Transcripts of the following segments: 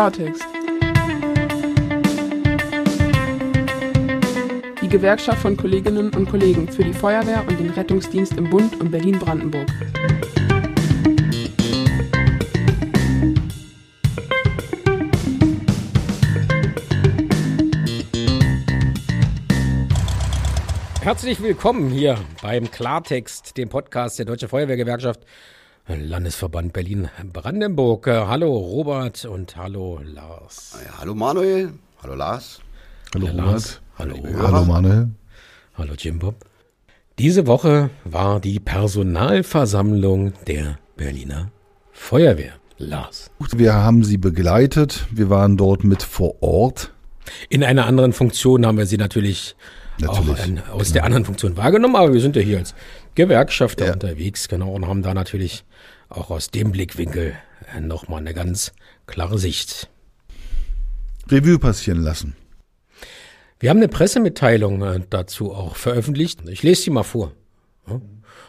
Klartext. Die Gewerkschaft von Kolleginnen und Kollegen für die Feuerwehr und den Rettungsdienst im Bund und Berlin-Brandenburg. Herzlich willkommen hier beim Klartext, dem Podcast der Deutsche Feuerwehrgewerkschaft Landesverband Berlin-Brandenburg. Hallo Robert und hallo Lars. Ja, hallo Manuel, hallo Lars. Hallo Ja, Robert. Lars. Hallo. Hallo Manuel. Hallo Jim Bob. Diese Woche war die Personalversammlung der Berliner Feuerwehr. Lars. Wir haben sie begleitet. Wir waren dort mit vor Ort. In einer anderen Funktion haben wir sie natürlich, Natürlich, auch ein, aus der anderen Funktion wahrgenommen, aber wir sind ja hier als Gewerkschafter Ja. unterwegs, genau, und haben da natürlich auch aus dem Blickwinkel äh, nochmal eine ganz klare Sicht. Revue passieren lassen. Wir haben eine Pressemitteilung äh, dazu auch veröffentlicht. Ich lese sie mal vor.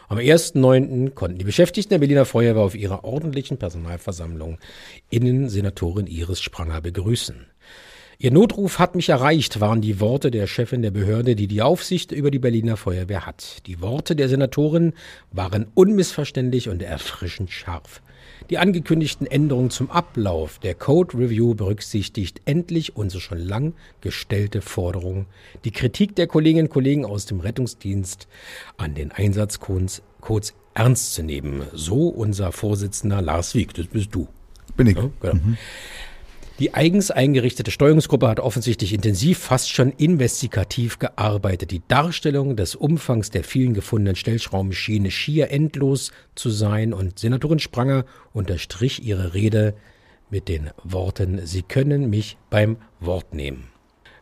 Am 1.9. konnten die Beschäftigten der Berliner Feuerwehr auf ihrer ordentlichen Personalversammlung Innensenatorin Iris Spranger begrüßen. Ihr Notruf hat mich erreicht, waren die Worte der Chefin der Behörde, die die Aufsicht über die Berliner Feuerwehr hat. Die Worte der Senatorin waren unmissverständlich und erfrischend scharf. Die angekündigten Änderungen zum Ablauf der Code Review berücksichtigt endlich unsere schon lang gestellte Forderung, die Kritik der Kolleginnen und Kollegen aus dem Rettungsdienst an den Einsatzcodes Codes ernst zu nehmen. So unser Vorsitzender Lars Wieck, das bist du. Bin ich. Ja, genau. Die eigens eingerichtete Steuerungsgruppe hat offensichtlich intensiv, fast schon investigativ gearbeitet. Die Darstellung des Umfangs der vielen gefundenen Stellschrauben schien schier endlos zu sein und Senatorin Spranger unterstrich ihre Rede mit den Worten, Sie können mich beim Wort nehmen.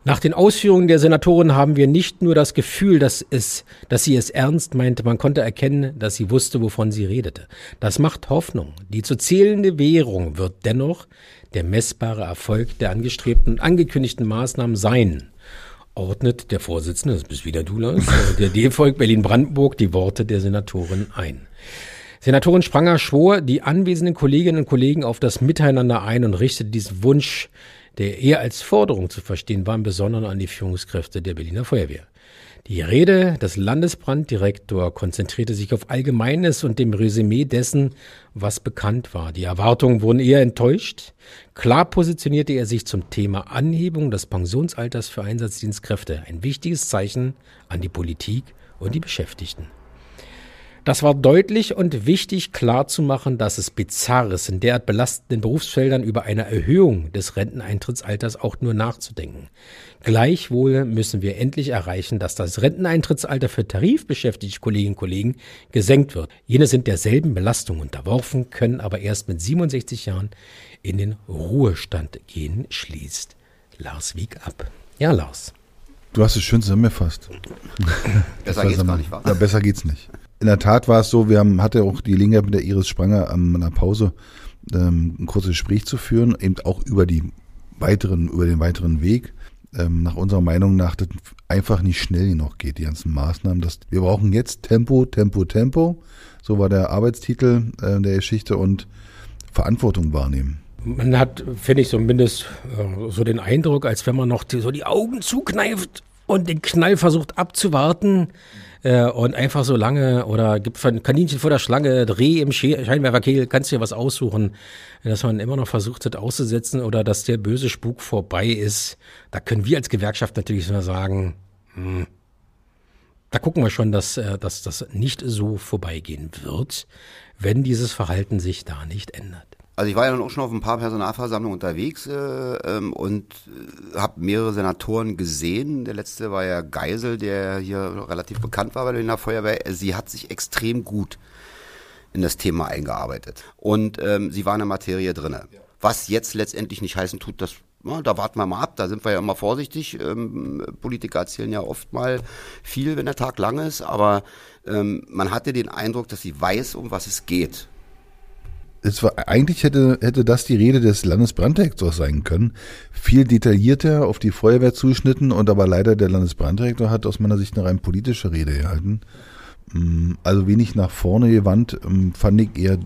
Nach den Ausführungen der Senatorin haben wir nicht nur das Gefühl, dass, es, dass sie es ernst meinte, man konnte erkennen, dass sie wusste, wovon sie redete. Das macht Hoffnung. Die zu zählende Währung wird dennoch der messbare Erfolg der angestrebten und angekündigten Maßnahmen sein, ordnet der Vorsitzende, das bist wieder du, Lars, äh, der D-Volk Berlin-Brandenburg die Worte der Senatorin ein. Senatorin Spranger schwor die anwesenden Kolleginnen und Kollegen auf das Miteinander ein und richtete diesen Wunsch, der eher als Forderung zu verstehen war, im Besonderen an die Führungskräfte der Berliner Feuerwehr. Die Rede des Landesbranddirektors konzentrierte sich auf Allgemeines und dem Resümee dessen, was bekannt war. Die Erwartungen wurden eher enttäuscht. Klar positionierte er sich zum Thema Anhebung des Pensionsalters für Einsatzdienstkräfte, ein wichtiges Zeichen an die Politik und die Beschäftigten. Das war deutlich und wichtig klar zu machen, dass es bizarr ist, in derart belastenden Berufsfeldern über eine Erhöhung des Renteneintrittsalters auch nur nachzudenken. Gleichwohl müssen wir endlich erreichen, dass das Renteneintrittsalter für tarifbeschäftigte Kolleginnen und Kollegen gesenkt wird. Jene sind derselben Belastung unterworfen, können aber erst mit 67 Jahren in den Ruhestand gehen, schließt Lars Wieck ab. Ja, Lars. Du hast es schön zusammengefasst. Besser geht's gar nicht? Ja, besser geht's nicht. In der Tat war es so, wir haben, hatte auch die Gelegenheit mit der Iris Spranger an einer Pause ähm, ein kurzes Gespräch zu führen, eben auch über die weiteren, über den weiteren Weg. Ähm, nach unserer Meinung nach, das einfach nicht schnell genug geht, die ganzen Maßnahmen. Das, wir brauchen jetzt Tempo, Tempo, Tempo. So war der Arbeitstitel äh, der Geschichte und Verantwortung wahrnehmen. Man hat, finde ich, zumindest äh, so den Eindruck, als wenn man noch die, so die Augen zukneift und den Knall versucht abzuwarten äh, und einfach so lange oder gibt von Kaninchen vor der Schlange, Dreh im Sche Scheinwerferkehl, kannst dir was aussuchen, dass man immer noch versucht hat auszusetzen oder dass der böse Spuk vorbei ist. Da können wir als Gewerkschaft natürlich nur sagen, hm, da gucken wir schon, dass, äh, dass das nicht so vorbeigehen wird, wenn dieses Verhalten sich da nicht ändert. Also ich war ja dann auch schon auf ein paar Personalversammlungen unterwegs äh, ähm, und äh, habe mehrere Senatoren gesehen. Der letzte war ja Geisel, der hier relativ bekannt war bei der Feuerwehr. Sie hat sich extrem gut in das Thema eingearbeitet und ähm, sie war in der Materie drinne. Was jetzt letztendlich nicht heißen tut, dass ja, da warten wir mal ab, da sind wir ja immer vorsichtig. Ähm, Politiker erzählen ja oft mal viel, wenn der Tag lang ist, aber ähm, man hatte den Eindruck, dass sie weiß, um was es geht. Es war, eigentlich hätte, hätte das die Rede des Landesbranddirektors sein können. Viel detaillierter auf die Feuerwehr zugeschnitten und aber leider der Landesbranddirektor hat aus meiner Sicht eine rein politische Rede gehalten. Mm, Also wenig nach vorne gewandt, ähm, fand ich eher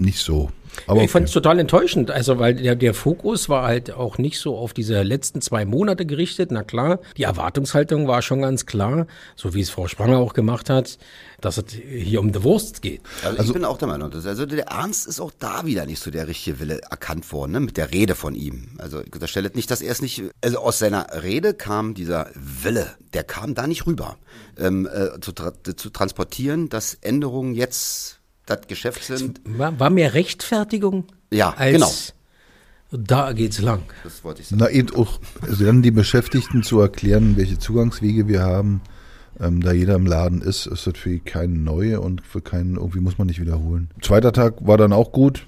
nicht so. Aber ich fand es okay. total enttäuschend, also weil der, der Fokus war halt auch nicht so auf diese letzten zwei Monate gerichtet. Na klar, die Erwartungshaltung war schon ganz klar, so wie es Frau Spranger auch gemacht hat, dass es hier um die Wurst geht. Also, ich bin auch der Meinung, dass, also der Ernst ist auch da wieder nicht so der richtige Wille erkannt worden, ne, mit der Rede von ihm. Also ich unterstelle nicht, dass er es nicht, also aus seiner Rede kam dieser Wille, der kam da nicht rüber, ähm, äh, zu, tra zu transportieren, dass Änderungen jetzt das Geschäft sind. War, war mehr Rechtfertigung? Ja, als genau. Da geht's lang. Das wollte ich sagen. Na, eben auch, also dann die Beschäftigten zu erklären, welche Zugangswege wir haben. Ähm, da jeder im Laden ist, ist das für keinen neue und für keinen, irgendwie muss man nicht wiederholen. Zweiter Tag war dann auch gut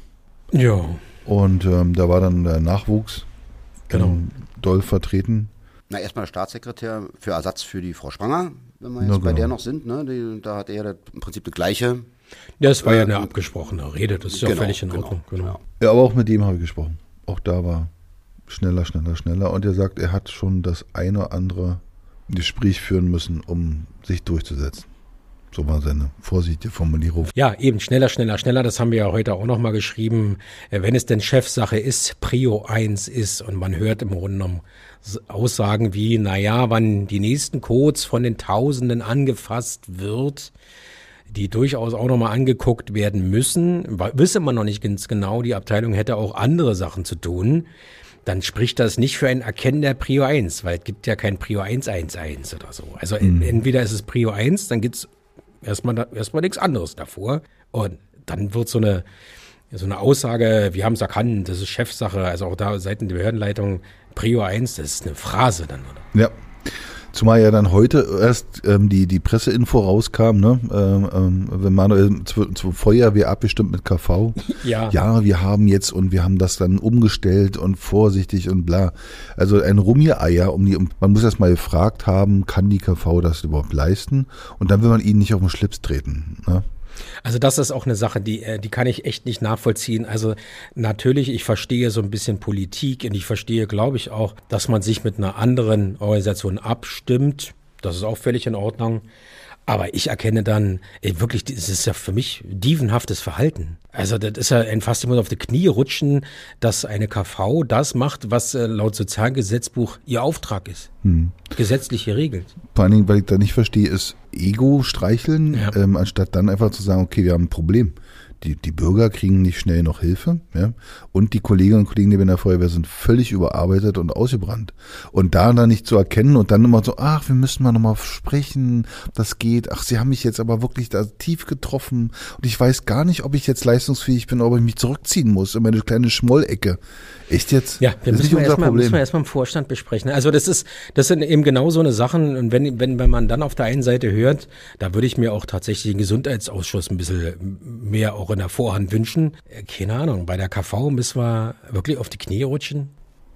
Ja, und ähm, da war dann der Nachwuchs Genau. ähm, doll vertreten. Na, erstmal der Staatssekretär für Ersatz für die Frau Spranger, wenn wir jetzt Na, bei genau. der noch sind, ne, die, da hat er das im Prinzip das Gleiche. Das war ja Äh, eine abgesprochene Rede, das ist ja Genau, völlig in genau, Ordnung. Genau. ja. Ja, aber auch mit dem habe ich gesprochen. Auch da war schneller, schneller, schneller. Und er sagt, er hat schon das eine oder andere Gespräch führen müssen, um sich durchzusetzen. So war seine vorsichtige Formulierung. Ja, eben schneller, schneller, schneller. Das haben wir ja heute auch nochmal geschrieben. Äh, Wenn es denn Chefsache ist, Prio 1 ist und man hört im Grunde genommen Aussagen wie, naja, wann die nächsten Codes von den Tausenden angefasst wird, die durchaus auch nochmal angeguckt werden müssen, wisse man noch nicht ganz genau, die Abteilung hätte auch andere Sachen zu tun, dann spricht das nicht für ein Erkennen der Prio 1, weil es gibt ja kein Prio 111 oder so. Also en- entweder ist es Prio 1, dann gibt's erstmal erstmal nichts anderes davor und dann wird so eine so eine Aussage, wir haben es erkannt, das ist Chefsache, also auch da seitens der Behördenleitung Prio 1, das ist eine Phrase dann, oder? Ja. Zumal ja dann heute erst ähm, die, die Presseinfo rauskam, ne? Ähm, ähm, wenn Manuel zu, zu Feuerwehr abgestimmt mit KV. Ja. Ja, wir haben jetzt und wir haben das dann umgestellt und vorsichtig und bla. Also ein Rummieier, um die, um, man muss erst mal gefragt haben, kann die KV das überhaupt leisten? Und dann will man ihnen nicht auf den Schlips treten. Ne? Also das ist auch eine Sache, die, äh, die kann ich echt nicht nachvollziehen. Also natürlich, ich verstehe so ein bisschen Politik und ich verstehe, glaube ich, auch, dass man sich mit einer anderen Organisation abstimmt. Das ist auch völlig in Ordnung. Aber ich erkenne dann ey, wirklich, das ist ja für mich dievenhaftes Verhalten. Also das ist ja ein fast immer auf die Knie rutschen, dass eine KV das macht, was äh, laut Sozialgesetzbuch ihr Auftrag ist. Gesetzlich geregelt. Vor allen Dingen, weil ich da nicht verstehe, ist Ego streicheln, Ja. ähm, anstatt dann einfach zu sagen, okay, wir haben ein Problem. Die, die Bürger kriegen nicht schnell noch Hilfe, ja. Und die Kolleginnen und Kollegen, die bei der Feuerwehr sind, völlig überarbeitet und ausgebrannt. Und da dann nicht zu erkennen und dann immer so, ach, wir müssen mal nochmal sprechen, das geht. Ach, sie haben mich jetzt aber wirklich da tief getroffen und ich weiß gar nicht, ob ich jetzt leistungsfähig bin, ob ich mich zurückziehen muss in meine kleine Schmollecke. Echt jetzt? Ja, wir das ist müssen wir, nicht unser erstmal, müssen wir erstmal im Vorstand besprechen. Also das ist, das sind eben genau so eine Sachen. Und wenn, wenn, wenn man dann auf der einen Seite hört, da würde ich mir auch tatsächlich den Gesundheitsausschuss ein bisschen mehr auch in der Vorhand wünschen. Äh, Keine Ahnung, bei der KV müssen wir wirklich auf die Knie rutschen.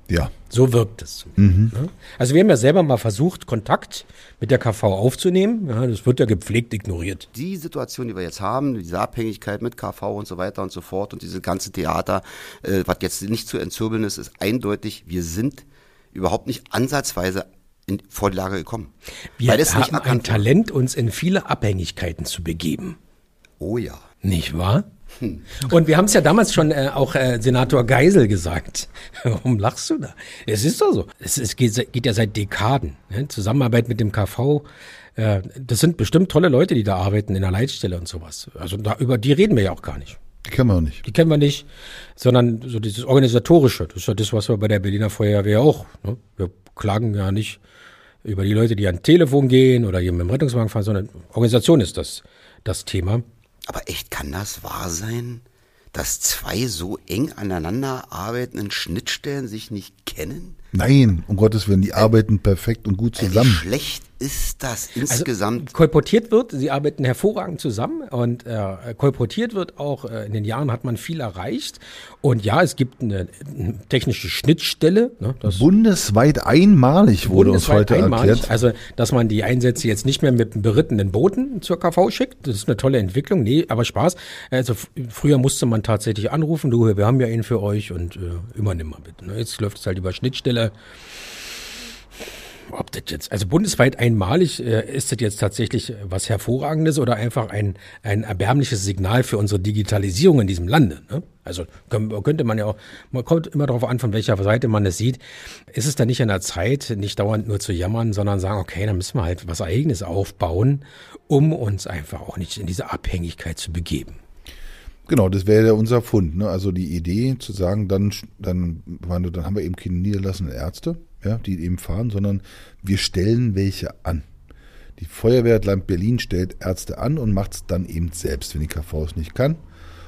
ja. So wirkt es. Mhm. Ne? Also wir haben ja selber mal versucht, Kontakt mit der KV aufzunehmen. Ja, das wird ja gepflegt ignoriert. die Situation, die wir jetzt haben, diese Abhängigkeit mit KV und so weiter und so fort und diese ganze Theater, äh, was jetzt nicht zu entzwirbeln ist, ist eindeutig, wir sind überhaupt nicht ansatzweise in, vor die Lage gekommen. Wir weil es nicht haben ein. Talent, uns in viele Abhängigkeiten zu begeben. Oh ja. Nicht wahr? Und wir haben es ja damals schon äh, auch äh, Senator Geisel gesagt. Warum lachst du da? Es ist doch so. Es, es geht, geht ja seit Dekaden. Ne? Zusammenarbeit mit dem KV. Äh, das sind bestimmt tolle Leute, die da arbeiten in der Leitstelle und sowas. Also da, über die reden wir ja auch gar nicht. Die kennen wir auch nicht. Die kennen wir nicht, sondern so dieses Organisatorische. Das ist ja das, was wir bei der Berliner Feuerwehr auch. Ne? Wir klagen ja nicht über die Leute, die an Telefon gehen oder hier mit dem Rettungswagen fahren, sondern Organisation ist das, das Thema. Aber echt, kann das wahr sein, dass zwei so eng aneinander arbeitenden Schnittstellen sich nicht kennen? Nein, um Gottes Willen, die arbeiten perfekt und gut Ey, Wie zusammen. schlecht ist das insgesamt? Also, kolportiert wird, sie arbeiten hervorragend zusammen und äh, kolportiert wird auch, äh, in den Jahren hat man viel erreicht. Und ja, es gibt eine, eine technische Schnittstelle. Ne, das Bundesweit einmalig wurde uns bundesweit heute einmalig. erklärt. Also, dass man die Einsätze jetzt nicht mehr mit berittenen Booten zur KV schickt, das ist eine tolle Entwicklung. Nee, aber Spaß. Also früher musste man tatsächlich anrufen, du, wir haben ja ihn für euch und äh, übernimm mal bitte. Ne? Jetzt läuft es halt über Schnittstelle. Ob das jetzt, also bundesweit einmalig, äh, ist das jetzt tatsächlich was Hervorragendes oder einfach ein, ein erbärmliches Signal für unsere Digitalisierung in diesem Lande? Ne? Also könnte man ja auch, man kommt immer darauf an, von welcher Seite man es sieht. Ist es da nicht an der Zeit, nicht dauernd nur zu jammern, sondern sagen, okay, dann müssen wir halt was Eigenes aufbauen, um uns einfach auch nicht in diese Abhängigkeit zu begeben. Genau, das wäre ja unser Fund. Ne? Also die Idee zu sagen, dann, dann, dann haben wir eben keine niederlassenden Ärzte, ja, die eben fahren, sondern wir stellen welche an. Die Feuerwehr Land Berlin stellt Ärzte an und macht es dann eben selbst, wenn die KV es nicht kann.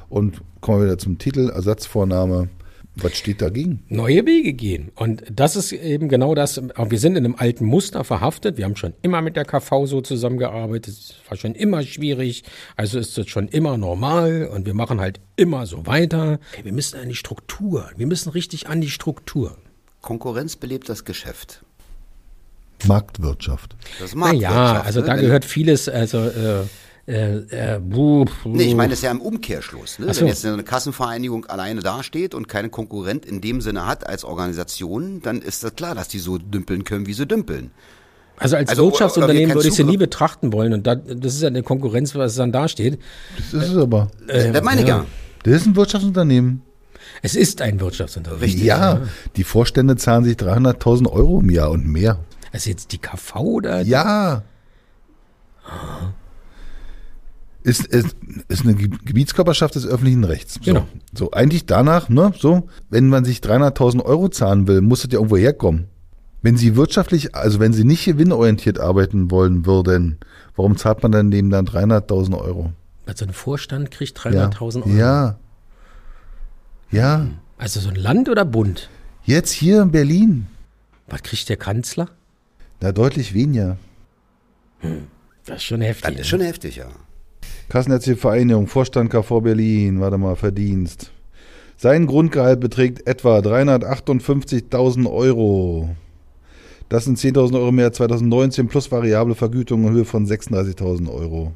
Und kommen wir wieder zum Titel, Ersatzvorname was steht dagegen? Neue Wege gehen. Und das ist eben genau das. Wir sind in einem alten Muster verhaftet. Wir haben schon immer mit der KV so zusammengearbeitet. Es war schon immer schwierig. Also ist es schon immer normal. Und wir machen halt immer so weiter. Wir müssen an die Struktur. Wir müssen richtig an die Struktur. Konkurrenz belebt das Geschäft. Marktwirtschaft. Das Marktwirtschaft. Naja, also ne? da gehört vieles, also äh, äh, äh, buh, buh. Nee, ich meine, das ist ja im Umkehrschluss. Ne? So. Wenn jetzt eine Kassenvereinigung alleine dasteht und keine Konkurrent in dem Sinne hat als Organisation, dann ist das klar, dass die so dümpeln können, wie sie dümpeln. Also als also, Wirtschaftsunternehmen würde ich sie nie betrachten wollen und das, das ist ja eine Konkurrenz, was dann dasteht. Das ist es aber. Äh, das meine ich ja. Das ist ein Wirtschaftsunternehmen. Es ist ein Wirtschaftsunternehmen. Richtig. Ja, ja. die Vorstände zahlen sich 300.000 Euro im Jahr und mehr. Also jetzt die KV oder? Ja. Ah ist, ist, ist eine Gebietskörperschaft des öffentlichen Rechts. So, genau. So, eigentlich danach, ne, so, wenn man sich 300.000 Euro zahlen will, muss das ja irgendwo herkommen. Wenn Sie wirtschaftlich, also wenn Sie nicht gewinnorientiert arbeiten wollen würden, warum zahlt man dann dem dann 300.000 Euro? Also ein Vorstand kriegt 300.000 Euro? Ja. Ja. Also so ein Land oder Bund? Jetzt hier in Berlin. Was kriegt der Kanzler? Na, deutlich weniger. Hm. Das ist schon heftig. Das ist schon heftig, ja. Kassenärztliche Vereinigung, Vorstand KV Berlin, warte mal, Verdienst. Sein Grundgehalt beträgt etwa 358.000 Euro. Das sind 10.000 Euro mehr 2019 plus variable Vergütung in Höhe von 36.000 Euro.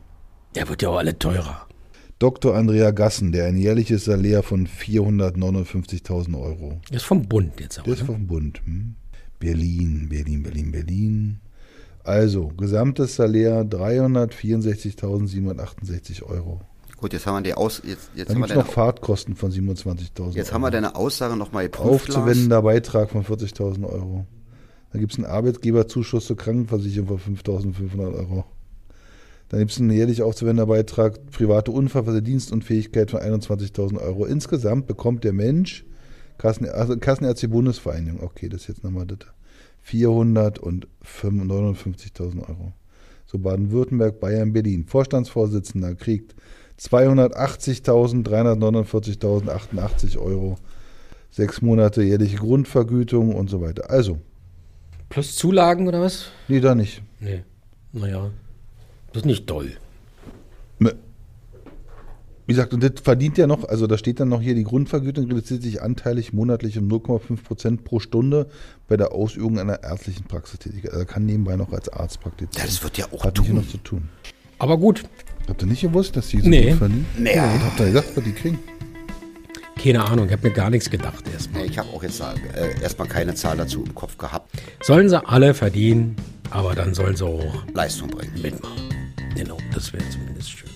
Der wird ja auch alle teurer. Dr. Andrea Gassen, der ein jährliches Salär von 459.000 Euro. Das ist vom Bund jetzt auch. Das ist ne? vom Bund. Hm. Berlin, Berlin, Berlin, Berlin. Also, gesamtes Salär 364.768 Euro. Gut, jetzt haben wir die Aus jetzt, jetzt Dann haben wir noch Fahrtkosten von 27.000 Jetzt haben wir deine Aussage nochmal geprüft. Aufzuwendender Beitrag von 40.000 Euro. Dann gibt es einen Arbeitgeberzuschuss zur Krankenversicherung von 5.500 Euro. Dann gibt es einen jährlich aufzuwendender Beitrag private Unfallversicherung, Dienstunfähigkeit von 21.000 Euro. Insgesamt bekommt der Mensch Kassen, also Kassenärztliche Bundesvereinigung, okay, das ist jetzt nochmal das. 459.000 Euro. So Baden-Württemberg, Bayern, Berlin. Vorstandsvorsitzender kriegt 280.349.088 Euro. Sechs Monate jährliche Grundvergütung und so weiter. Also. Plus Zulagen oder was? Nee, da nicht. Nee. Naja. Das ist nicht doll. Wie gesagt, und das verdient ja noch, also da steht dann noch hier, die Grundvergütung reduziert sich anteilig monatlich um 0,5 Prozent pro Stunde bei der Ausübung einer ärztlichen Praxistätigkeit. Also kann nebenbei noch als Arzt praktizieren. Ja, das wird ja auch Hat tun. noch zu tun. Aber gut. Habt ihr nicht gewusst, dass die so nee. gut verdienen? Nee. Ja, habt ihr gedacht, was die kriegen? Keine Ahnung, ich habe mir gar nichts gedacht erstmal. Nee, ich habe auch jetzt äh, erstmal keine Zahl dazu im Kopf gehabt. Sollen sie alle verdienen, aber dann sollen sie auch Leistung bringen. Mitmachen. Genau, das wäre zumindest schön.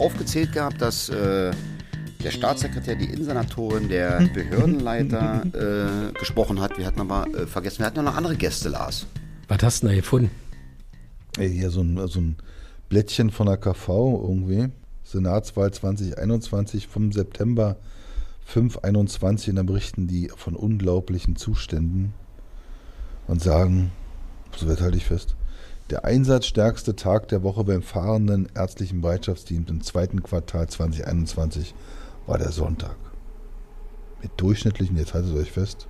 Aufgezählt gehabt, dass äh, der Staatssekretär, die Innensenatorin, der Behördenleiter äh, gesprochen hat. Wir hatten aber äh, vergessen, wir hatten noch andere Gäste, Lars. Was hast du da gefunden? Ey, hier so ein, so ein Blättchen von der KV irgendwie. Senatswahl 2021 vom September 521. Und da berichten die von unglaublichen Zuständen und sagen, so wird halte ich fest, der einsatzstärkste Tag der Woche beim fahrenden ärztlichen Bereitschaftsdienst im zweiten Quartal 2021 war der Sonntag. Mit durchschnittlichen, jetzt haltet euch fest,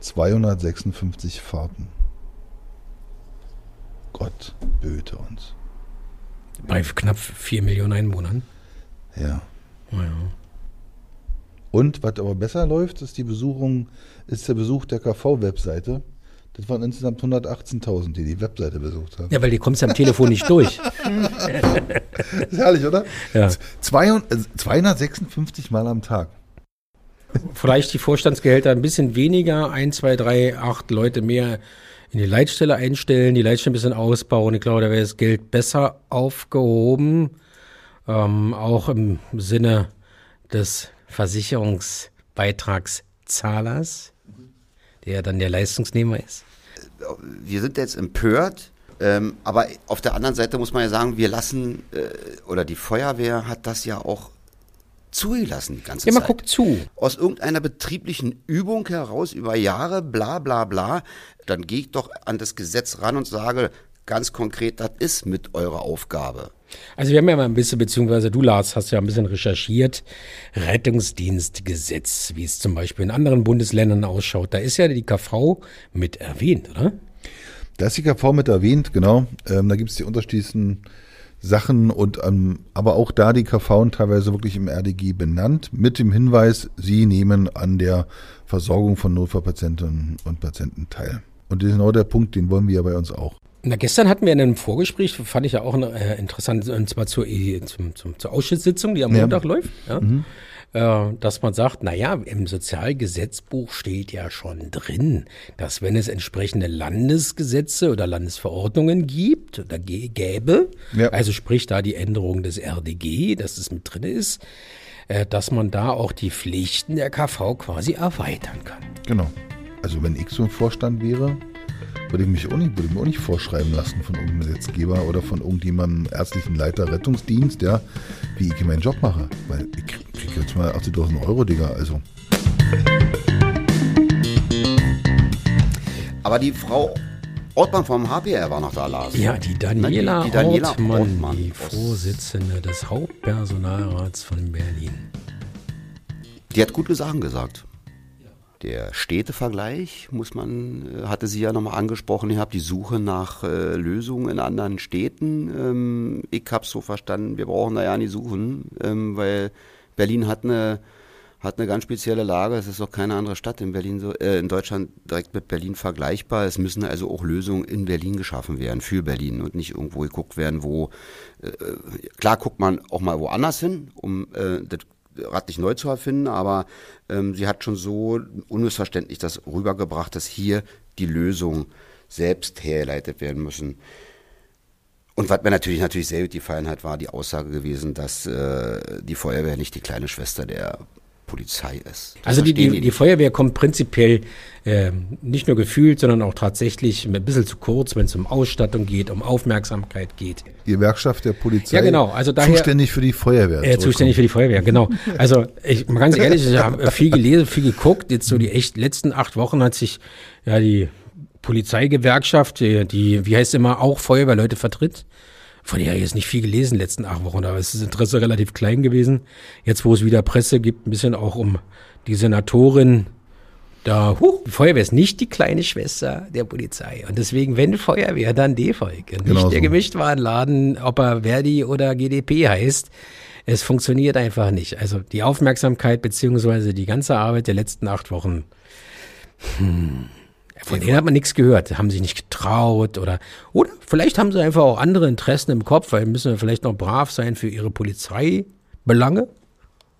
256 Fahrten. Gott behüte uns. Bei knapp 4 Millionen Einwohnern? Ja. Oh ja. Und was aber besser läuft, ist die Besuchung, ist der Besuch der KV-Webseite. Das waren insgesamt 118.000, die die Webseite besucht haben. Ja, weil die kommst ja am Telefon nicht durch. ist herrlich, oder? Ja. 256 Mal am Tag. vielleicht die Vorstandsgehälter ein bisschen weniger, ein, zwei, drei, acht Leute mehr in die Leitstelle einstellen, die Leitstelle ein bisschen ausbauen. Ich glaube, da wäre das Geld besser aufgehoben, ähm, auch im Sinne des Versicherungsbeitragszahlers, der dann der Leistungsnehmer ist. Wir sind jetzt empört, ähm, aber auf der anderen Seite muss man ja sagen, wir lassen, äh, oder die Feuerwehr hat das ja auch zugelassen die ganze Ja, man Zeit. guckt zu. Aus irgendeiner betrieblichen Übung heraus über Jahre, bla bla bla, dann gehe ich doch an das Gesetz ran und sage ganz konkret, das ist mit eurer Aufgabe. Also wir haben ja mal ein bisschen, beziehungsweise du, Lars, hast ja ein bisschen recherchiert, Rettungsdienstgesetz, wie es zum Beispiel in anderen Bundesländern ausschaut. Da ist ja die KV mit erwähnt, oder? Da ist die KV mit erwähnt, genau. Ähm, da gibt es die unterschiedlichsten Sachen und ähm, aber auch da die KV teilweise wirklich im RDG benannt, mit dem Hinweis, sie nehmen an der Versorgung von Notfallpatienten und Patienten teil. Und genau der Punkt, den wollen wir ja bei uns auch. Na, gestern hatten wir in einem Vorgespräch, fand ich ja auch äh, interessant, und zwar zur, äh, zum, zum, zur Ausschusssitzung, die am Ja. Montag läuft, ja? äh, dass man sagt, na ja, im Sozialgesetzbuch steht ja schon drin, dass wenn es entsprechende Landesgesetze oder Landesverordnungen gibt oder gä- gäbe, Ja. also sprich da die Änderung des RDG, dass es mit drin ist, äh, dass man da auch die Pflichten der KV quasi erweitern kann. Genau. Also wenn ich so ein Vorstand wäre, würde ich mich auch nicht, würde ich mir auch nicht vorschreiben lassen von irgendeinem Gesetzgeber oder von irgendjemandem ärztlichen Leiter Rettungsdienst, ja, wie ich meinen Job mache. Weil ich krieg, krieg jetzt mal 80.000 Euro, Digga, also. Aber die Frau Ortmann vom HPR war noch da, Lars. Ja, die Daniela, Die- die Daniela Ortmann, Ortmann die Vorsitzende des Hauptpersonalrats von Berlin. Die hat gute Sachen gesagt. Der Städtevergleich, muss man, äh, hatte sie ja nochmal angesprochen, ihr habt die Suche nach äh, Lösungen in anderen Städten. Ähm, ich hab's so verstanden, wir brauchen da ja nicht suchen, ähm, weil Berlin hat eine, hat eine ganz spezielle Lage. Es ist auch keine andere Stadt in Berlin so, äh, in Deutschland direkt mit Berlin vergleichbar. Es müssen also auch Lösungen in Berlin geschaffen werden, für Berlin und nicht irgendwo geguckt werden, wo äh, klar guckt man auch mal woanders hin, um äh, das Rad nicht neu zu erfinden, aber ähm, sie hat schon so unmissverständlich das rübergebracht, dass hier die Lösungen selbst hergeleitet werden müssen. Und was mir natürlich natürlich sehr gut gefallen hat, war die Aussage gewesen, dass äh, die Feuerwehr nicht die kleine Schwester der Polizei ist. Das Also die, die, die. Feuerwehr kommt prinzipiell ähm, nicht nur gefühlt, sondern auch tatsächlich ein bisschen zu kurz, wenn es um Ausstattung geht, um Aufmerksamkeit geht. Die Gewerkschaft der Polizei. Ja, genau, also daher- zuständig für die Äh, Feuerwehr. zurückkommt. zuständig für die Feuerwehr, genau. Also ich mal ganz ehrlich, ich habe viel gelesen, viel geguckt. Jetzt so die echt letzten acht Wochen hat sich ja die Polizeigewerkschaft, die, die wie heißt immer, auch Feuerwehrleute vertritt. Von der jetzt nicht viel gelesen letzten acht Wochen, da ist das Interesse relativ klein gewesen. Jetzt, wo es wieder Presse gibt, ein bisschen auch um die Senatorin, da, huh, die Feuerwehr ist nicht die kleine Schwester der Polizei. Und deswegen, wenn Feuerwehr, dann D-Volk. Und Genau nicht der so. Gemischtwarenladen, ob er Verdi oder GDP heißt. Es funktioniert einfach nicht. Also die Aufmerksamkeit beziehungsweise die ganze Arbeit der letzten acht Wochen, hm, von denen hat man nichts gehört, haben sich nicht getraut oder oder vielleicht haben sie einfach auch andere Interessen im Kopf, weil müssen wir vielleicht noch brav sein für ihre Polizeibelange.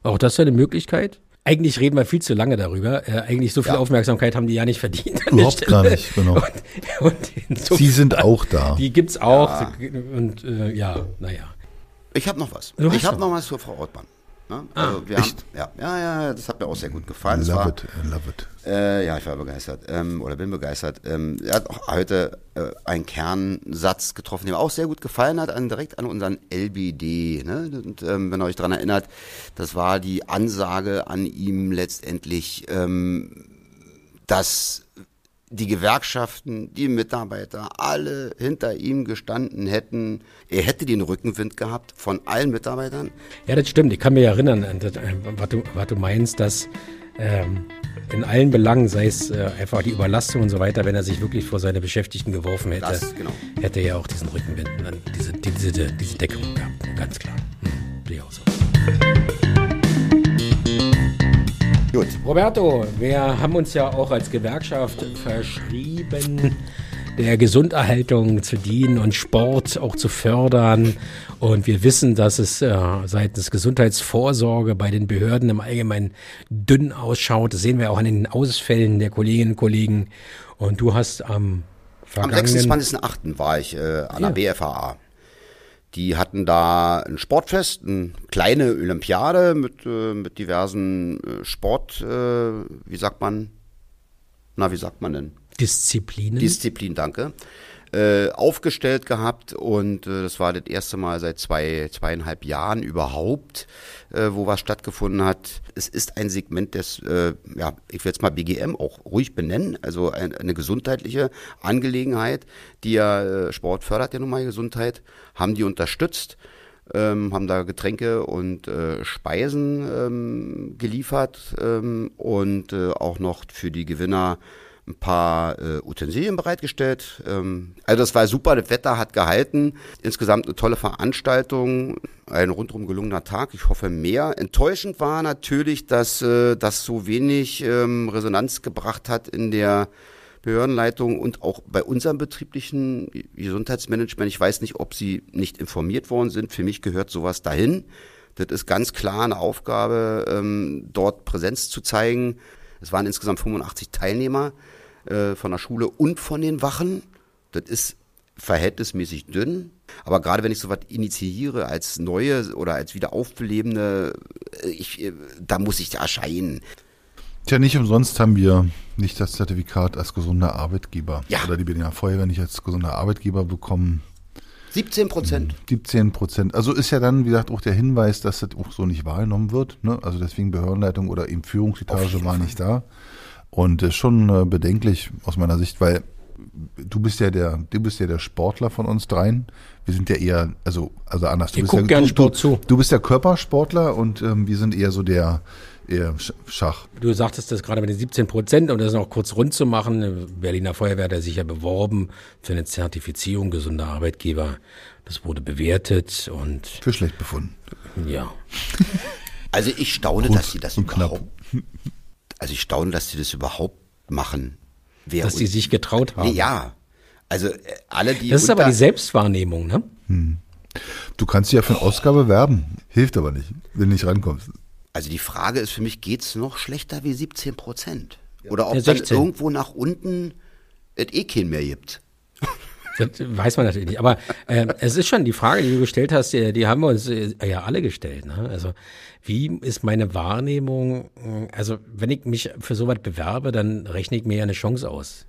Auch das ist ja eine Möglichkeit. Eigentlich reden wir viel zu lange darüber. Äh, eigentlich so viel Ja. Aufmerksamkeit haben die ja nicht verdient. Überhaupt gar nicht, genau. Und, und insofern- Sie sind auch da. die gibt's auch. Und äh, ja, naja. Ich habe noch was. Du ich habe noch. was für Frau Ortmann. Ne? Also wir haben, ja, ja, ja, das hat mir auch sehr gut gefallen. Es love war, it, I love it. Äh, ja, ich war begeistert ähm, oder bin begeistert. Ähm, er hat auch heute äh, einen Kernsatz getroffen, der mir auch sehr gut gefallen hat, an, direkt an unseren LBD. Ne? Und ähm, wenn ihr euch daran erinnert, das war die Ansage an ihm letztendlich, ähm, dass die Gewerkschaften, die Mitarbeiter, alle hinter ihm gestanden hätten. Er hätte den Rückenwind gehabt von allen Mitarbeitern. Ja, das stimmt. Ich kann mich erinnern, äh, was, du, was du meinst, dass ähm, in allen Belangen, sei es äh, einfach die Überlastung und so weiter, wenn er sich wirklich vor seine Beschäftigten geworfen hätte, Das, genau. hätte er ja auch diesen Rückenwind, und dann diese, diese, diese Deckung gehabt. Ganz klar. Hm, sehe ich auch so. Gut. Roberto, wir haben uns ja auch als Gewerkschaft verschrieben, der Gesunderhaltung zu dienen und Sport auch zu fördern. Und wir wissen, dass es äh, seitens Gesundheitsvorsorge bei den Behörden im Allgemeinen dünn ausschaut. Das sehen wir auch an den Ausfällen der Kolleginnen und Kollegen. Und du hast am am 26.08. war ich äh, an ja. der BFAA. Die hatten da ein Sportfest, eine kleine Olympiade mit, äh, mit diversen äh, Sport, äh, wie sagt man, na, wie sagt man denn? Disziplinen. Disziplin, danke. Äh, aufgestellt gehabt und äh, das war das erste Mal seit zwei, zweieinhalb Jahren überhaupt, äh, wo was stattgefunden hat. Es ist ein Segment des, äh, ja, ich will jetzt mal BGM auch ruhig benennen, also ein, eine gesundheitliche Angelegenheit, die ja äh, Sport fördert ja nun mal Gesundheit, haben die unterstützt. Ähm, haben da Getränke und äh, Speisen ähm, geliefert ähm, und äh, auch noch für die Gewinner ein paar äh, Utensilien bereitgestellt. Ähm, also das war super, das Wetter hat gehalten. Insgesamt eine tolle Veranstaltung, ein rundum gelungener Tag, ich hoffe mehr. Enttäuschend war natürlich, dass äh, das so wenig ähm, Resonanz gebracht hat in der Behördenleitung und auch bei unserem betrieblichen Gesundheitsmanagement. Ich weiß nicht, ob Sie nicht informiert worden sind. Für mich gehört sowas dahin. Das ist ganz klar eine Aufgabe, ähm, dort Präsenz zu zeigen. Es waren insgesamt 85 Teilnehmer äh, von der Schule und von den Wachen. Das ist verhältnismäßig dünn. Aber gerade wenn ich sowas initiiere als neue oder als wieder auflebende, äh, ich, äh, da muss ich erscheinen. Tja, nicht umsonst haben wir nicht das Zertifikat als gesunder Arbeitgeber. Ja. Oder die Berliner Feuerwehr nicht als gesunder Arbeitgeber bekommen. 17 Prozent. 17 Prozent. Also ist ja dann, wie gesagt, auch der Hinweis, dass das auch so nicht wahrgenommen wird. Ne? Also deswegen Behördenleitung oder eben Führungsetage war nicht da. Und ist schon äh, bedenklich aus meiner Sicht, weil du bist ja der, du bist ja der Sportler von uns dreien. Wir sind ja eher, also, also anders. Du ich bist ja, gerne du, Sport zu. Du bist der Körpersportler und ähm, wir sind eher so der, eher Schach. Du sagtest das gerade mit den 17 Prozent, um das noch kurz rund zu machen. Berliner Feuerwehr hat sich ja beworben für eine Zertifizierung gesunder Arbeitgeber. Das wurde bewertet und. Für schlecht befunden. Ja. Also ich staune, Gut dass sie das überhaupt. Also ich staune, dass sie das überhaupt machen. Wer dass sie sich getraut haben. Nee, ja. Also äh, alle, die. Das ist aber die Selbstwahrnehmung, ne? Hm. Du kannst dich ja für eine Ausgabe werben. Hilft aber nicht, wenn du nicht rankommst. Also die Frage ist für mich, geht es noch schlechter wie 17 Prozent? Oder ob dann irgendwo nach unten es eh keinen mehr gibt. Das weiß man natürlich nicht. Aber äh, es ist schon die Frage, die du gestellt hast, die, die haben wir uns äh, ja alle gestellt. Ne? Also wie ist meine Wahrnehmung? Also wenn ich mich für sowas bewerbe, dann rechne ich mir ja eine Chance aus.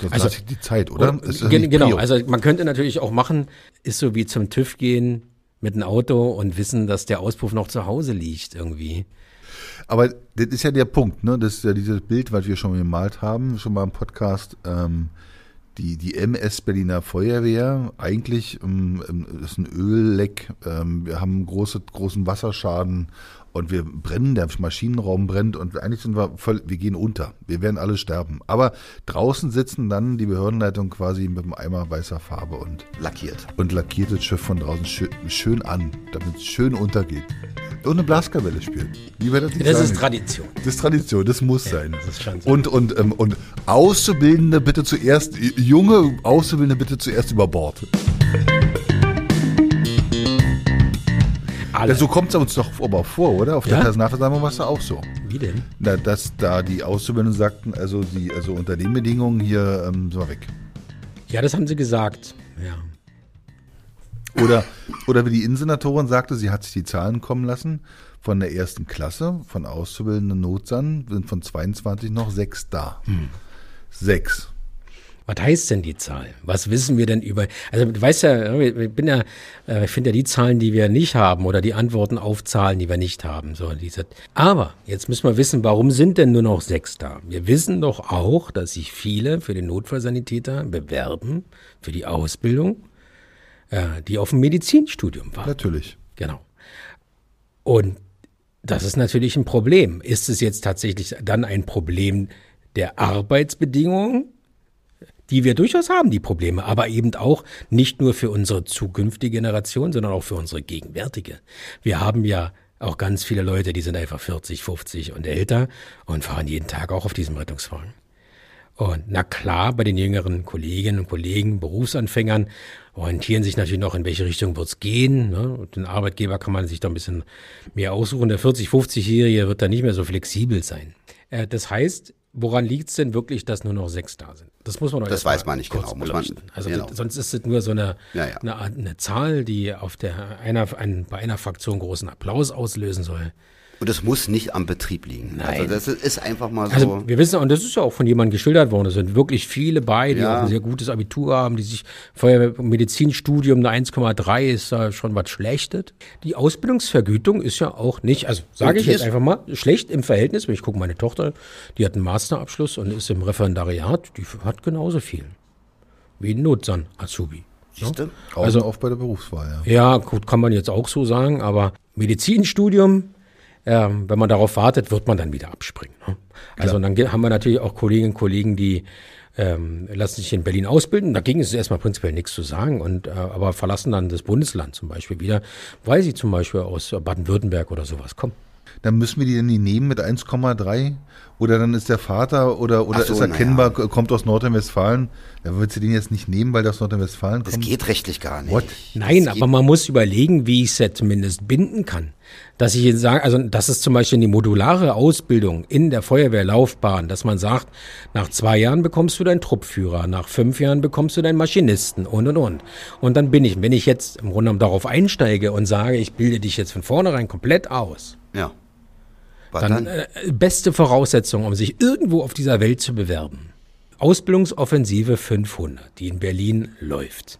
Das also die Zeit, oder? oder genau. Also man könnte natürlich auch machen, ist so wie zum TÜV gehen mit einem Auto und wissen, dass der Auspuff noch zu Hause liegt irgendwie. Aber das ist ja der Punkt, ne? Das ist ja dieses Bild, was wir schon gemalt haben, schon mal im Podcast. Ähm, die, die MS Berliner Feuerwehr, eigentlich ähm, ähm, ist ein Ölleck. Ähm, wir haben große, großen Wasserschaden und wir brennen, der Maschinenraum brennt und eigentlich sind wir voll, wir gehen unter. Wir werden alle sterben. Aber draußen sitzen dann die Behördenleitung quasi mit einem Eimer weißer Farbe und lackiert. Und lackiert das Schiff von draußen schön, schön an, damit es schön untergeht. Und eine Blaskapelle spielen. Wie wir das das sagen? ist Tradition. Das ist Tradition, das muss ja, sein. Das ist schon so. Und, und, ähm, und Auszubildende bitte zuerst, junge Auszubildende bitte zuerst über Bord. Alle. So kommt es uns doch aber vor, oder? Auf der ja? Personalversammlung war es da auch so. Wie denn? Na, dass da die Auszubildenden sagten, also, die, also unter den Bedingungen hier ähm, sind wir weg. Ja, das haben sie gesagt. Ja. Oder, oder wie die Innensenatorin sagte, sie hat sich die Zahlen kommen lassen von der ersten Klasse, von auszubildenden Notsan, sind von 22 noch sechs da. Hm. Sechs. Was heißt denn die Zahl? Was wissen wir denn über? Also du weißt ja, ich bin ja, äh, ich finde ja die Zahlen, die wir nicht haben oder die Antworten auf Zahlen, die wir nicht haben. So diese. Aber jetzt müssen wir wissen, warum sind denn nur noch sechs da? Wir wissen doch auch, dass sich viele für den Notfallsanitäter bewerben für die Ausbildung, äh, die auf dem Medizinstudium waren. Natürlich. Genau. Und das ist natürlich ein Problem. Ist es jetzt tatsächlich dann ein Problem der Arbeitsbedingungen? die wir durchaus haben, die Probleme, aber eben auch nicht nur für unsere zukünftige Generation, sondern auch für unsere gegenwärtige. Wir haben ja auch ganz viele Leute, die sind einfach 40, 50 und älter und fahren jeden Tag auch auf diesem Rettungswagen. Und na klar, bei den jüngeren Kolleginnen und Kollegen, Berufsanfängern, orientieren sich natürlich noch, in welche Richtung wird's gehen. Ne? Den Arbeitgeber kann man sich da ein bisschen mehr aussuchen. Der 40-, 50-Jährige wird da nicht mehr so flexibel sein. Äh, das heißt, woran liegt's denn wirklich, dass nur noch sechs da sind? Das muss man doch Das weiß man nicht genau, muss man- also genau. das, sonst ist es nur so eine, Ja, ja. eine, eine Zahl, die auf der einer, ein, bei einer Fraktion großen Applaus auslösen soll. Und es muss nicht am Betrieb liegen. Nein. Also das ist einfach mal so. Also wir wissen, und das ist ja auch von jemandem geschildert worden, es sind wirklich viele bei, die Ja. auch ein sehr gutes Abitur haben, die sich Feuerwehr Medizinstudium eine 1,3 ist da schon was Schlechtes. Die Ausbildungsvergütung ist ja auch nicht, also sage ich jetzt ist- einfach mal, schlecht im Verhältnis. Ich gucke meine Tochter, die hat einen Masterabschluss und ist im Referendariat, die hat genauso viel wie ein Notsan Azubi. Siehste? Also- auf bei der Berufswahl, ja. Ja, gut, kann man jetzt auch so sagen, aber Medizinstudium, ähm, wenn man darauf wartet, wird man dann wieder abspringen. Ne? Also dann haben wir natürlich auch Kolleginnen und Kollegen, die ähm, lassen sich in Berlin ausbilden. Dagegen ist erstmal prinzipiell nichts zu sagen, und äh, aber verlassen dann das Bundesland zum Beispiel wieder, weil sie zum Beispiel aus Baden-Württemberg oder sowas kommen. Dann müssen wir die denn nie nehmen mit 1,3? Oder dann ist der Vater oder, oder so, ist erkennbar, kommt aus Nordrhein-Westfalen. Ja, willst du den jetzt nicht nehmen, weil der aus Nordrhein-Westfalen Das kommt? geht rechtlich gar nicht. What? Nein, Das aber man muss überlegen, wie ich es ja zumindest binden kann. Dass ich jetzt sage, also das ist zum Beispiel die modulare Ausbildung in der Feuerwehrlaufbahn, dass man sagt, nach zwei Jahren bekommst du deinen Truppführer, nach fünf Jahren bekommst du deinen Maschinisten und und und. Und dann bin ich, wenn ich jetzt im Grunde genommen darauf einsteige und sage, ich bilde dich jetzt von vornherein komplett aus, Ja. Was dann, dann? äh, beste Voraussetzung, um sich irgendwo auf dieser Welt zu bewerben. Ausbildungsoffensive 500, die in Berlin läuft.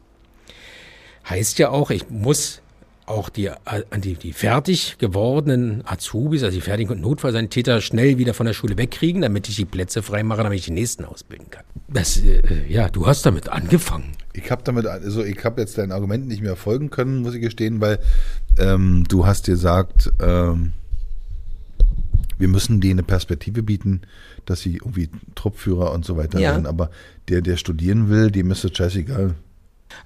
Heißt ja auch, ich muss auch die, äh, die, die fertig gewordenen Azubis, also die fertigen Notfallsanitäter, schnell wieder von der Schule wegkriegen, damit ich die Plätze freimache, damit ich die nächsten ausbilden kann. Das, äh, ja, du hast damit angefangen. Ich habe damit, also ich habe jetzt dein Argument nicht mehr folgen können, muss ich gestehen, weil ähm, du hast gesagt, ähm, wir müssen denen eine Perspektive bieten, dass sie irgendwie Truppführer und so weiter Ja. werden. Aber der, der studieren will, dem ist es scheißegal.